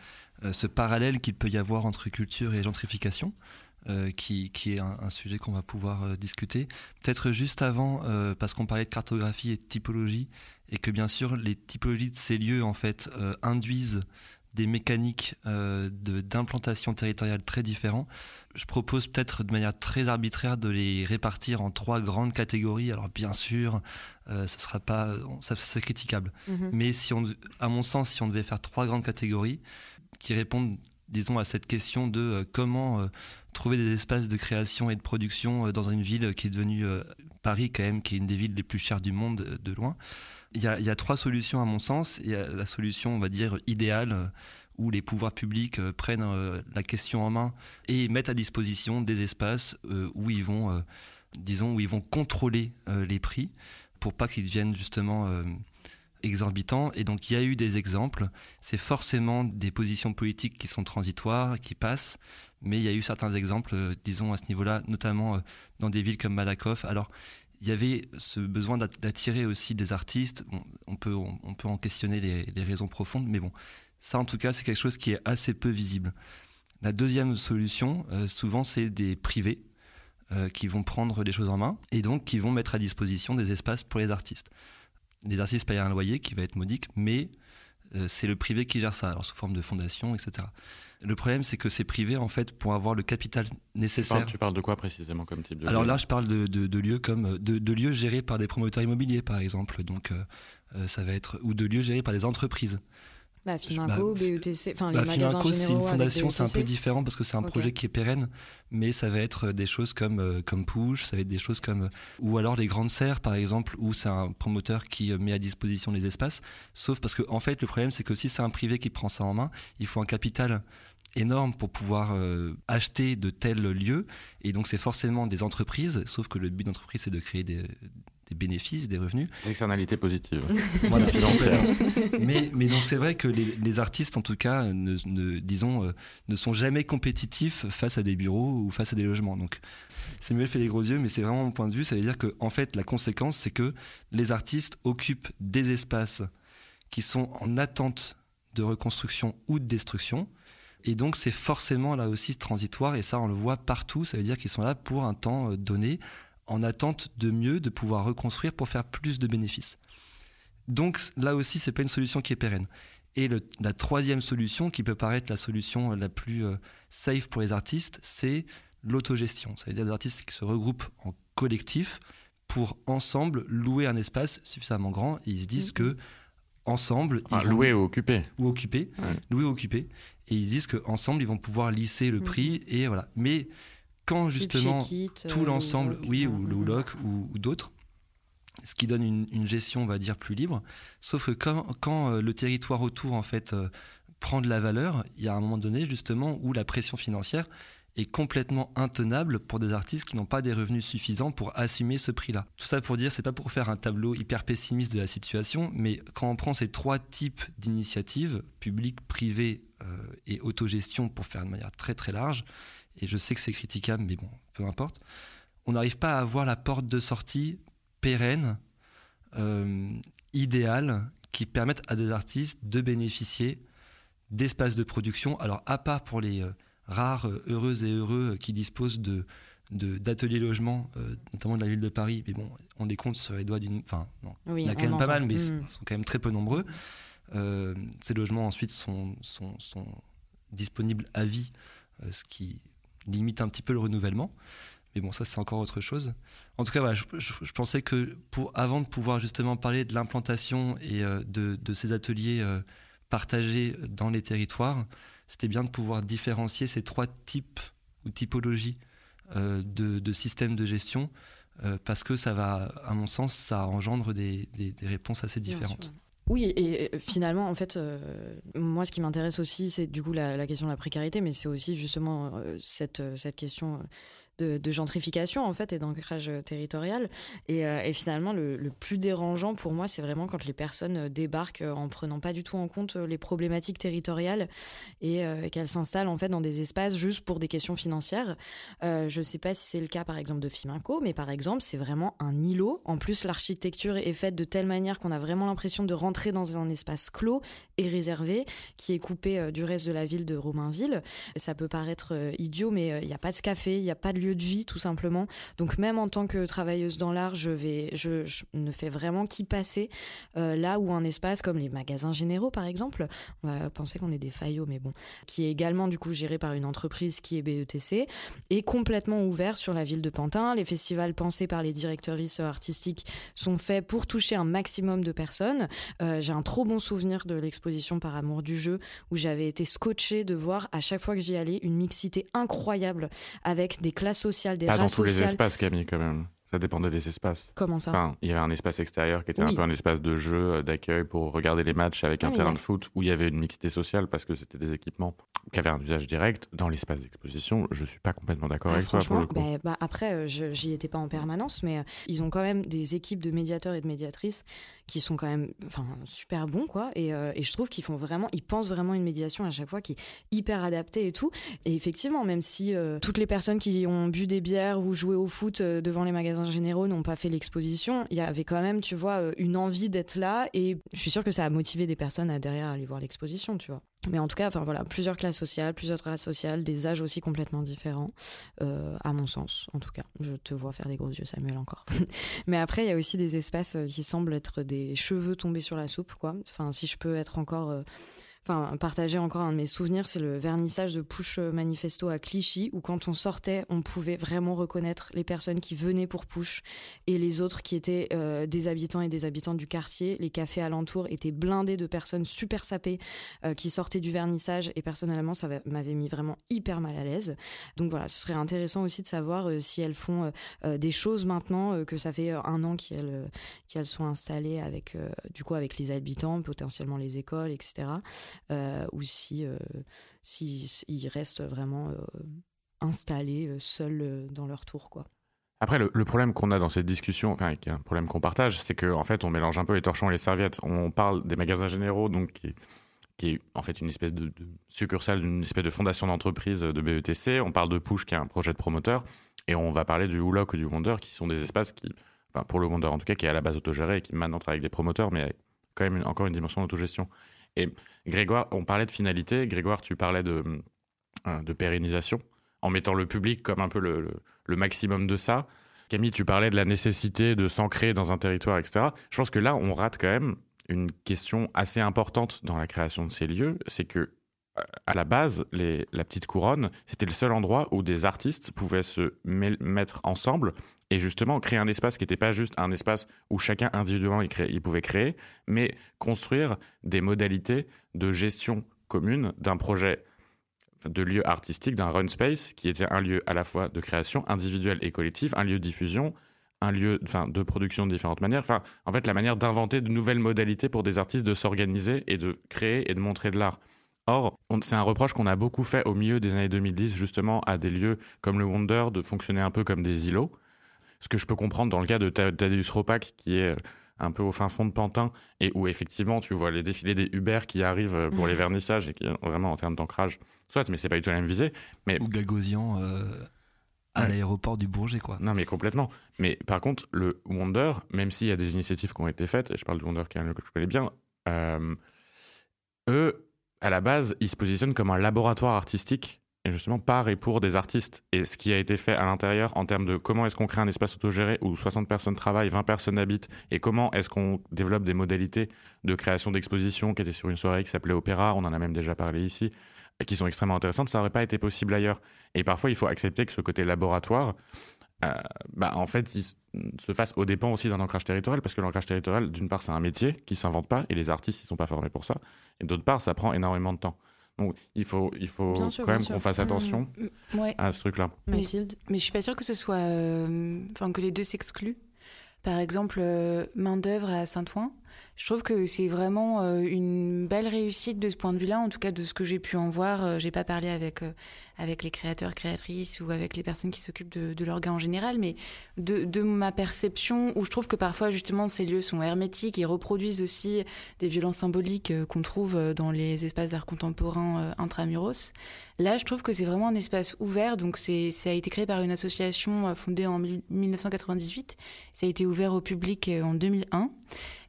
ce parallèle qu'il peut y avoir entre culture et gentrification. qui, qui, est un, sujet qu'on va pouvoir discuter. Peut-être juste avant, parce qu'on parlait de cartographie et de typologie, et que bien sûr les typologies de ces lieux en fait induisent des mécaniques euh, d'implantation territoriale très différents. Je propose peut-être de manière très arbitraire de les répartir en trois grandes catégories. Alors bien sûr, euh, ce sera pas, ça c'est critiquable. Mhm. Mais si on, à mon sens, si on devait faire trois grandes catégories qui répondent, disons, à cette question de euh, comment trouver des espaces de création et de production dans une ville qui est devenue Paris quand même, qui est une des villes les plus chères du monde de loin. Il y, a, trois solutions à mon sens. Il y a la solution, on va dire, idéale, euh, où les pouvoirs publics euh, prennent euh, la question en main et mettent à disposition des espaces où ils vont disons, où ils vont contrôler les prix pour pas qu'ils deviennent justement exorbitants. Et donc il y a eu des exemples. C'est forcément des positions politiques qui sont transitoires, qui passent. Mais il y a eu certains exemples, disons, à ce niveau-là, notamment dans des villes comme Malakoff. Alors, il y avait ce besoin d'attirer aussi des artistes. On, peut, on, peut en questionner les, raisons profondes, mais bon, ça en tout cas, c'est quelque chose qui est assez peu visible. La deuxième solution, euh, souvent, c'est des privés euh, qui vont prendre les choses en main et donc qui vont mettre à disposition des espaces pour les artistes. Les artistes payent un loyer qui va être modique, mais euh, c'est le privé qui gère ça, alors sous forme de fondation, etc. Le problème, c'est que c'est privé, en fait, pour avoir le capital nécessaire. Tu parles, de quoi précisément comme type de Alors là, je parle de, de, lieux comme de, lieux gérés par des promoteurs immobiliers, par exemple. Donc, euh, euh, ça va être ou de lieux gérés par des entreprises. Bah, Financo, bah, BETC, enfin les bah, magasins Financo, c'est une fondation, c'est un peu e différent parce que c'est un projet qui est pérenne, mais ça va être des choses comme euh, comme Push, ça va être des choses comme ou alors les grandes serres par exemple, où c'est un promoteur qui met à disposition les espaces. Sauf parce que en fait, le problème c'est que si c'est un privé qui prend ça en main, il faut un capital énorme pour pouvoir euh, acheter de tels lieux. Et donc, c'est forcément des entreprises, sauf que le but d'entreprise, c'est de créer des, bénéfices, des revenus. Des externalités positives. voilà, mais, mais donc, c'est vrai que les, artistes, en tout cas, ne, disons, euh, ne sont jamais compétitifs face à des bureaux ou face à des logements. Donc, Samuel fait les gros yeux, mais c'est vraiment mon point de vue. Ça veut dire que, en fait, la conséquence, c'est que les artistes occupent des espaces qui sont en attente de reconstruction ou de destruction et donc c'est forcément là aussi transitoire et ça on le voit partout, ça veut dire qu'ils sont là pour un temps euh, donné en attente de mieux, de pouvoir reconstruire pour faire plus de bénéfices. Donc là aussi c'est pas une solution qui est pérenne. Et la troisième solution qui peut paraître la solution euh, la plus euh, safe pour les artistes, c'est l'autogestion. Ça veut dire des artistes qui se regroupent en collectif pour ensemble louer un espace suffisamment grand et ils se disent mm-hmm. que ensemble. louer ou occuper. Ou occuper. Louer ou occuper et ils disent qu'ensemble, ils vont pouvoir lisser le prix, mhm. et voilà. Mais quand justement tout euh, l'ensemble, oui, ou le Lock ou, d'autres, ce qui donne une, gestion, on va dire, plus libre, sauf que quand, quand euh, le territoire autour, en fait, euh, prend de la valeur, il y a un moment donné, justement, où la pression financière est complètement intenable pour des artistes qui n'ont pas des revenus suffisants pour assumer ce prix-là. Tout ça pour dire, c'est pas pour faire un tableau hyper pessimiste de la situation, mais quand on prend ces trois types d'initiatives, publiques, privées et autogestion pour faire de manière très très large, et je sais que c'est critiquable, mais bon, peu importe, on n'arrive pas à avoir la porte de sortie pérenne, euh, idéale, qui permette à des artistes de bénéficier d'espaces de production. Alors, à part pour les euh, rares, heureuses et heureux qui disposent de d'ateliers logements, notamment de la ville de Paris, mais bon, on les compte sur les doigts d'une... Enfin, non, il y en a quand même pas mal, mais ils mm. sont quand même très peu nombreux. Euh, ces logements ensuite sont, sont, disponibles à vie, euh, ce qui limite un petit peu le renouvellement. Mais bon, ça c'est encore autre chose. En tout cas, voilà, je, pensais que pour, avant de pouvoir justement parler de l'implantation et euh, de, de, ces ateliers partagés dans les territoires, c'était bien de pouvoir différencier ces trois types ou typologies de, de, systèmes de gestion, parce que ça va, à mon sens, ça engendre des, des, des réponses assez différentes. Oui, et, finalement, en fait, euh, moi, ce qui m'intéresse aussi, c'est du coup la, question de la précarité, mais c'est aussi justement euh, cette, cette question de, gentrification en fait et d'ancrage euh, territorial. Et, euh, finalement, le, plus dérangeant pour moi, c'est vraiment quand les personnes euh, débarquent en prenant pas du tout en compte les problématiques territoriales et qu'elles s'installent en fait dans des espaces juste pour des questions financières. Euh, je sais pas si c'est le cas par exemple de Fiminco, mais par exemple, c'est vraiment un îlot. En plus, l'architecture est faite de telle manière qu'on a vraiment l'impression de rentrer dans un espace clos et réservé qui est coupé du reste de la ville de Romainville. Ça peut paraître idiot, mais il n'y a pas de café, il n'y a pas de lieu de vie tout simplement. Donc même en tant que travailleuse dans l'art, je vais, je, ne fais vraiment qu'y passer euh, là où un espace comme les magasins généraux par exemple, on va penser qu'on est des faillots, mais bon, qui est également du coup géré par une entreprise qui est BETC, est complètement ouvert sur la ville de Pantin. Les festivals pensés par les directrices artistiques sont faits pour toucher un maximum de personnes. Euh, j'ai un trop bon souvenir de l'exposition par amour du jeu où j'avais été scotché de voir à chaque fois que j'y allais une mixité incroyable avec des classes sociales, des Pas dans tous les espaces, Camille, quand même. Ça dépendait des espaces. Comment ça? Enfin, il y avait un espace extérieur qui était un peu un espace de jeu, euh, d'accueil pour regarder les matchs avec un terrain de foot où il y avait une mixité sociale parce que c'était des équipements qui avaient un usage direct. Dans l'espace d'exposition, je suis pas complètement d'accord ah, avec toi pour le coup. Bah, bah, après, euh, j'y étais pas en permanence, mais euh, ils ont quand même des équipes de médiateurs et de médiatrices qui sont quand même enfin, super bons, quoi. Et, et je trouve qu'ils font vraiment, ils pensent vraiment une médiation à chaque fois qui est hyper adaptée et tout. Et effectivement, même si toutes les personnes qui ont bu des bières ou joué au foot devant les magasins généraux n'ont pas fait l'exposition, il y avait quand même, tu vois, euh, une envie d'être là et je suis sûre que ça a motivé des personnes à derrière aller voir l'exposition, tu vois. Mais en tout cas, enfin voilà, plusieurs classes sociales, plusieurs races sociales, des âges aussi complètement différents, euh, à mon sens, en tout cas. Je te vois faire des gros yeux, Samuel, encore. Mais après, il y a aussi des espaces euh, qui semblent être des cheveux tombés sur la soupe, quoi. Enfin, si je peux être encore enfin partager encore un de mes souvenirs, c'est le vernissage de Push Manifesto à Clichy, où quand on sortait, on pouvait vraiment reconnaître les personnes qui venaient pour Push et les autres qui étaient euh, des habitants et des habitantes du quartier. Les cafés alentours étaient blindés de personnes super sapées euh, qui sortaient du vernissage et personnellement, ça m'avait mis vraiment hyper mal à l'aise. Donc voilà, ce serait intéressant aussi de savoir euh, si elles font des choses maintenant que ça fait un an qu'elles qu'elles sont installées avec du coup avec les habitants, potentiellement les écoles, etc. Euh, ou si, euh, si ils restent vraiment euh, installés seuls dans leur tour, quoi. Après, le, problème qu'on a dans cette discussion, enfin, un problème qu'on partage, c'est qu'en en fait, on mélange un peu les torchons et les serviettes. On parle des magasins généraux, donc qui, est en fait une espèce de, succursale d'une espèce de fondation d'entreprise de BETC. On parle de Push, qui est un projet de promoteur, et on va parler du Hulock ou du Wonder, qui sont des espaces qui, enfin, pour le Wonder en tout cas, qui est à la base autogéré et qui maintenant travaille avec des promoteurs, mais quand même encore une dimension d'autogestion. Et Grégoire, on parlait de finalité. Grégoire, tu parlais de, euh, pérennisation en mettant le public comme un peu le, maximum de ça. Camille, tu parlais de la nécessité de s'ancrer dans un territoire, etc. Je pense que là, on rate quand même une question assez importante dans la création de ces lieux, c'est que à la base, la petite couronne, c'était le seul endroit où des artistes pouvaient se mettre ensemble et justement créer un espace qui n'était pas juste un espace où chacun individuellement il, pouvait créer, mais construire des modalités de gestion commune d'un projet de lieu artistique, d'un run space, qui était un lieu à la fois de création individuelle et collective, un lieu de diffusion, un lieu de production de différentes manières. Enfin, en fait, la manière d'inventer de nouvelles modalités pour des artistes de s'organiser et de créer et de montrer de l'art. Or, c'est un reproche qu'on a beaucoup fait au milieu des années 2010, justement, à des lieux comme le Wonder de fonctionner un peu comme des îlots. Ce que je peux comprendre dans le cas de Tadeusz Ropak, qui est euh, un peu au fin fond de Pantin, et où effectivement tu vois les défilés des Uber qui arrivent euh, pour les vernissages, et qui vraiment en termes d'ancrage, soit, mais c'est pas du tout la même visée. Mais... Ou Gagosian euh, à l'aéroport du Bourget, quoi. Non, mais complètement. Mais par contre, le Wonder, même s'il y a des initiatives qui ont été faites, et je parle du Wonder qui est un lieu que je connais bien, eux, à la base, ils se positionnent comme un laboratoire artistique justement par et pour des artistes. Et ce qui a été fait à l'intérieur en termes de comment est-ce qu'on crée un espace autogéré où 60 personnes travaillent, 20 personnes habitent, et comment est-ce qu'on développe des modalités de création d'exposition qui étaient sur une soirée qui s'appelait Opéra, on en a même déjà parlé ici, et qui sont extrêmement intéressantes, ça n'aurait pas été possible ailleurs. Et parfois, il faut accepter que ce côté laboratoire, euh, bah, en fait, il se fasse au dépend aussi d'un ancrage territorial, parce que l'ancrage territorial, d'une part, c'est un métier qui s'invente pas, et les artistes, ils sont pas formés pour ça, et d'autre part, ça prend énormément de temps. Donc, il faut, il faut quand même qu'on fasse attention mmh, mmh, à ce truc-là. Mathilde. Mais je suis pas sûre que ce soit, euh, enfin, que les deux s'excluent. Par exemple, euh, main d'œuvre à Saint-Ouen, je trouve que c'est vraiment euh, une belle réussite de ce point de vue-là, en tout cas de ce que j'ai pu en voir. Euh, j'ai pas parlé avec euh, avec les créateurs, créatrices ou avec les personnes qui s'occupent de, de en général, mais de, de ma perception, où je trouve que parfois justement ces lieux sont hermétiques et reproduisent aussi des violences symboliques qu'on trouve dans les espaces d'art contemporain intramuros. Là, je trouve que c'est vraiment un espace ouvert, donc c'est ça a été créé par une association fondée en 1998, ça a été ouvert au public en 2001.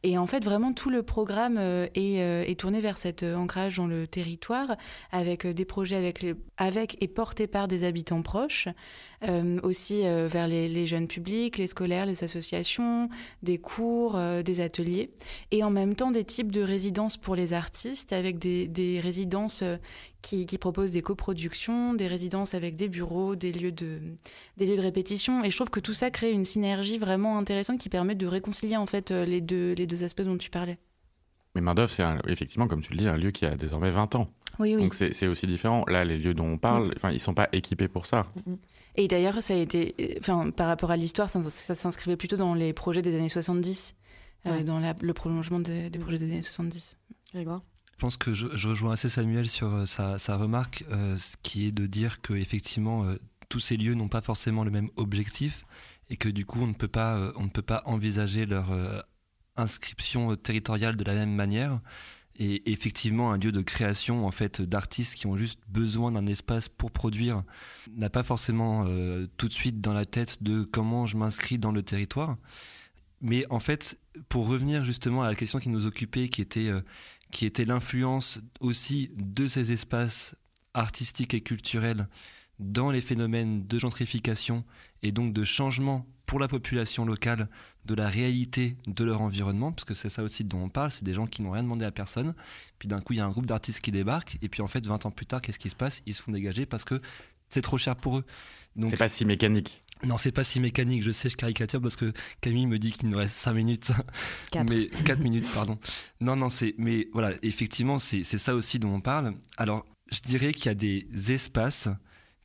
Et en fait, vraiment, tout le programme euh, est, euh, est, tourné vers cet euh, ancrage dans le territoire, avec des projets avec, avec et portés par des habitants proches, aussi vers les, jeunes publics, les scolaires, les associations, des cours, des ateliers, et en même temps des types de résidences pour les artistes, avec des résidences qui, qui, proposent des coproductions, des résidences avec des bureaux, des lieux, de, des lieux de répétition. Et je trouve que tout ça crée une synergie vraiment intéressante qui permet de réconcilier en fait les deux, les deux aspects dont tu parlais. Mais Main c'est effectivement, comme tu le dis, un lieu qui a désormais 20 ans. Oui, oui. Donc c'est aussi différent. Là, les lieux dont on parle, mm. enfin, ils sont pas équipés pour ça. Et d'ailleurs, ça a été, enfin, par rapport à l'histoire, ça, s'inscrivait plutôt dans les projets des années 70, euh, dans le prolongement des projets des années 70. Grégoire? Pense que je, rejoins assez Samuel sur euh, sa, remarque, euh, qui est de dire que effectivement tous ces lieux n'ont pas forcément le même objectif et que du coup on ne peut pas, on ne peut pas envisager leur inscription territoriale de la même manière. Et effectivement un lieu de création en fait d'artistes qui ont juste besoin d'un espace pour produire n'a pas forcément euh, tout de suite dans la tête de comment je m'inscris dans le territoire. Mais en fait pour revenir justement à la question qui nous occupait qui était euh, qui était l'influence aussi de ces espaces artistiques et culturels dans les phénomènes de gentrification et donc de changement pour la population locale de la réalité de leur environnement, parce que c'est ça aussi dont on parle, c'est des gens qui n'ont rien demandé à personne, puis d'un coup il y a un groupe d'artistes qui débarque, et puis en fait 20 ans plus tard, qu'est-ce qui se passe? Ils se font dégager parce que c'est trop cher pour eux. C'est pas si mécanique. Non, c'est pas si mécanique, je sais, je caricature parce que Camille me dit qu'il nous reste 5 minutes. 4. Mais 4 minutes, pardon. Non, non, c'est. Mais voilà, effectivement, c'est ça aussi dont on parle. Alors, je dirais qu'il y a des espaces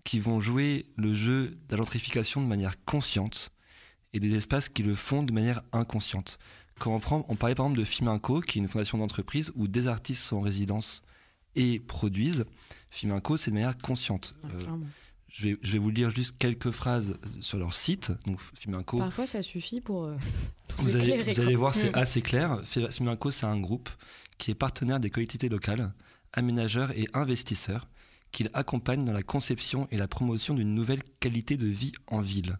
qui vont jouer le jeu de la gentrification de manière consciente et des espaces qui le font de manière inconsciente. Quand on, prend, on parlait par exemple de Fiminco, qui est une fondation d'entreprise où des artistes sont en résidence et produisent. Fiminco, c'est de manière consciente. Ah, euh, je, vais, je vais, vous lire juste quelques phrases sur leur site. Donc, Fiminco, Parfois, ça suffit pour. Euh, vous, allez, vous, allez, voir, c'est assez clair. Fiminco, c'est un groupe qui est partenaire des collectivités locales, aménageurs et investisseurs qu'il accompagne dans la conception et la promotion d'une nouvelle qualité de vie en ville.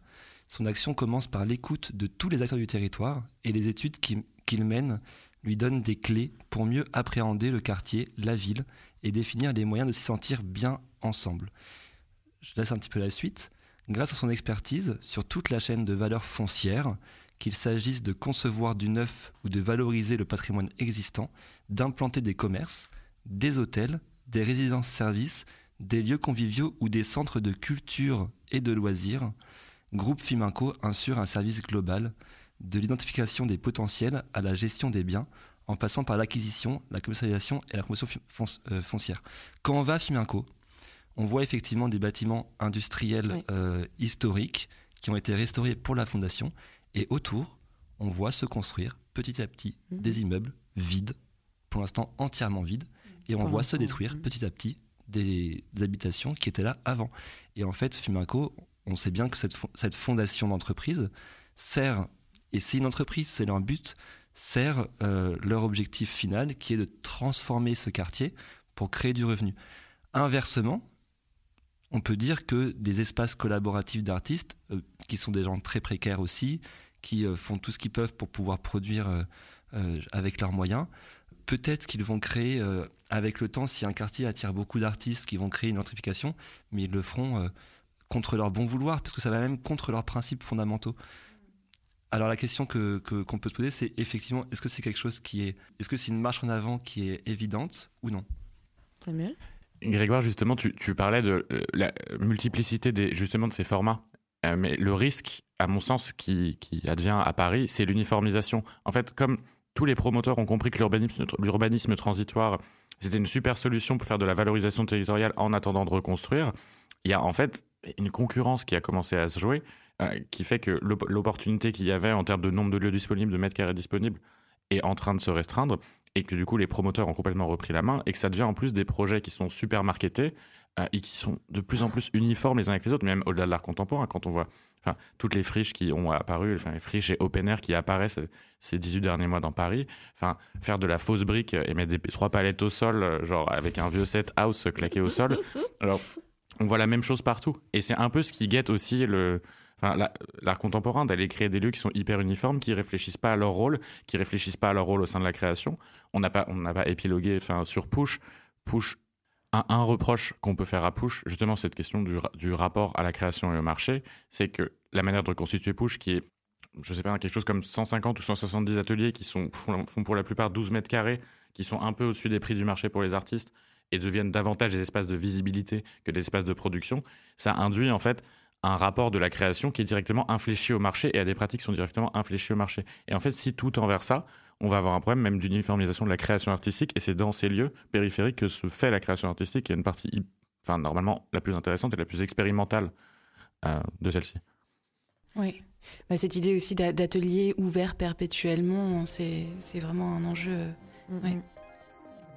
Son action commence par l'écoute de tous les acteurs du territoire et les études qu'il mène lui donnent des clés pour mieux appréhender le quartier, la ville et définir les moyens de s'y sentir bien ensemble. Je laisse un petit peu la suite. Grâce à son expertise sur toute la chaîne de valeurs foncières, qu'il s'agisse de concevoir du neuf ou de valoriser le patrimoine existant, d'implanter des commerces, des hôtels, des résidences-services, des lieux conviviaux ou des centres de culture et de loisirs, Groupe Fiminco assure un service global de l'identification des potentiels à la gestion des biens, en passant par l'acquisition, la commercialisation et la promotion euh, foncière. Quand va à Fiminco, on voit effectivement des bâtiments industriels euh, historiques qui ont été restaurés pour la fondation, et autour, on voit se construire petit à petit mmh. des immeubles vides, pour l'instant entièrement vides, et on voit se détruire mmh. petit à petit des, habitations qui étaient là avant. Et en fait, Fiminco, on sait bien que cette, cette fondation d'entreprise sert, et c'est une entreprise, c'est leur but, sert euh, leur objectif final qui est de transformer ce quartier pour créer du revenu. Inversement, on peut dire que des espaces collaboratifs d'artistes, euh, qui sont des gens très précaires aussi, qui euh, font tout ce qu'ils peuvent pour pouvoir produire avec leurs moyens, peut-être qu'ils vont créer, euh, avec le temps, si un quartier attire beaucoup d'artistes qui vont créer une gentrification, mais ils le feront euh, contre leur bon vouloir, parce que ça va même contre leurs principes fondamentaux. Alors la question que qu'on peut se poser, c'est effectivement, est-ce que c'est quelque chose qui est, est-ce que c'est une marche en avant qui est évidente ou non? Samuel? Grégoire, justement, tu, parlais de euh, la multiplicité des, justement de ces formats. mais le risque, à mon sens, qui, qui advient à Paris, c'est l'uniformisation. En fait, comme tous les promoteurs ont compris que l'urbanisme transitoire, c'était une super solution pour faire de la valorisation territoriale en attendant de reconstruire. Il y a en fait une concurrence qui a commencé à se jouer, euh, qui fait que l'opportunité qu'il y avait en termes de nombre de lieux disponibles, de mètres carrés disponibles, est en train de se restreindre, et que du coup les promoteurs ont complètement repris la main, et que ça devient en plus des projets qui sont super marketés, euh, et qui sont de plus en plus uniformes les uns avec les autres, même au-delà de l'art contemporain, quand on voit toutes les friches qui ont apparu, les friches et open air qui apparaissent ces 18 derniers mois dans Paris, faire de la fausse brique et mettre des trois palettes au sol, euh, genre avec un vieux set house claqué au sol. Alors, on voit la même chose partout. Et c'est un peu ce qui guette aussi le, enfin, l'art contemporain, d'aller créer des lieux qui sont hyper uniformes, qui réfléchissent pas à leur rôle, qui réfléchissent pas à leur rôle au sein de la création. On n'a pas, pas épilogué, enfin, sur Push. Push un, reproche qu'on peut faire à Push, justement, cette question du, rapport à la création et au marché, c'est que la manière de reconstituer Push, qui est, je sais pas, quelque chose comme 150 ou 170 ateliers qui sont, font, pour la plupart 12 mètres carrés, qui sont un peu au-dessus des prix du marché pour les artistes et deviennent davantage des espaces de visibilité que des espaces de production, ça induit en fait un rapport de la création qui est directement infléchi au marché et à des pratiques qui sont directement infléchies au marché. Et en fait, si tout tend vers ça, on va avoir un problème même d'uniformisation de la création artistique. Et c'est dans ces lieux périphériques que se fait la création artistique. Il y a une partie, enfin, normalement, la plus intéressante et la plus expérimentale euh, de celle-ci. Oui. Bah, cette idée aussi d'atelier ouvert perpétuellement, c'est vraiment un enjeu. Mm-hmm.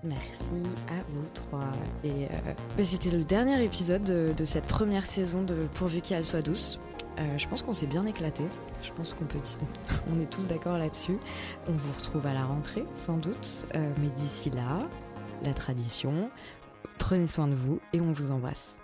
Merci à vous trois. Et euh, bah, c'était le dernier épisode de, cette première saison de Pourvu qu'elle soit douce. Euh, je pense qu'on s'est bien éclaté. Je pense qu'on peut, on est tous d'accord là-dessus. On vous retrouve à la rentrée, sans doute. Euh, mais d'ici là, la tradition. Prenez soin de vous et on vous embrasse.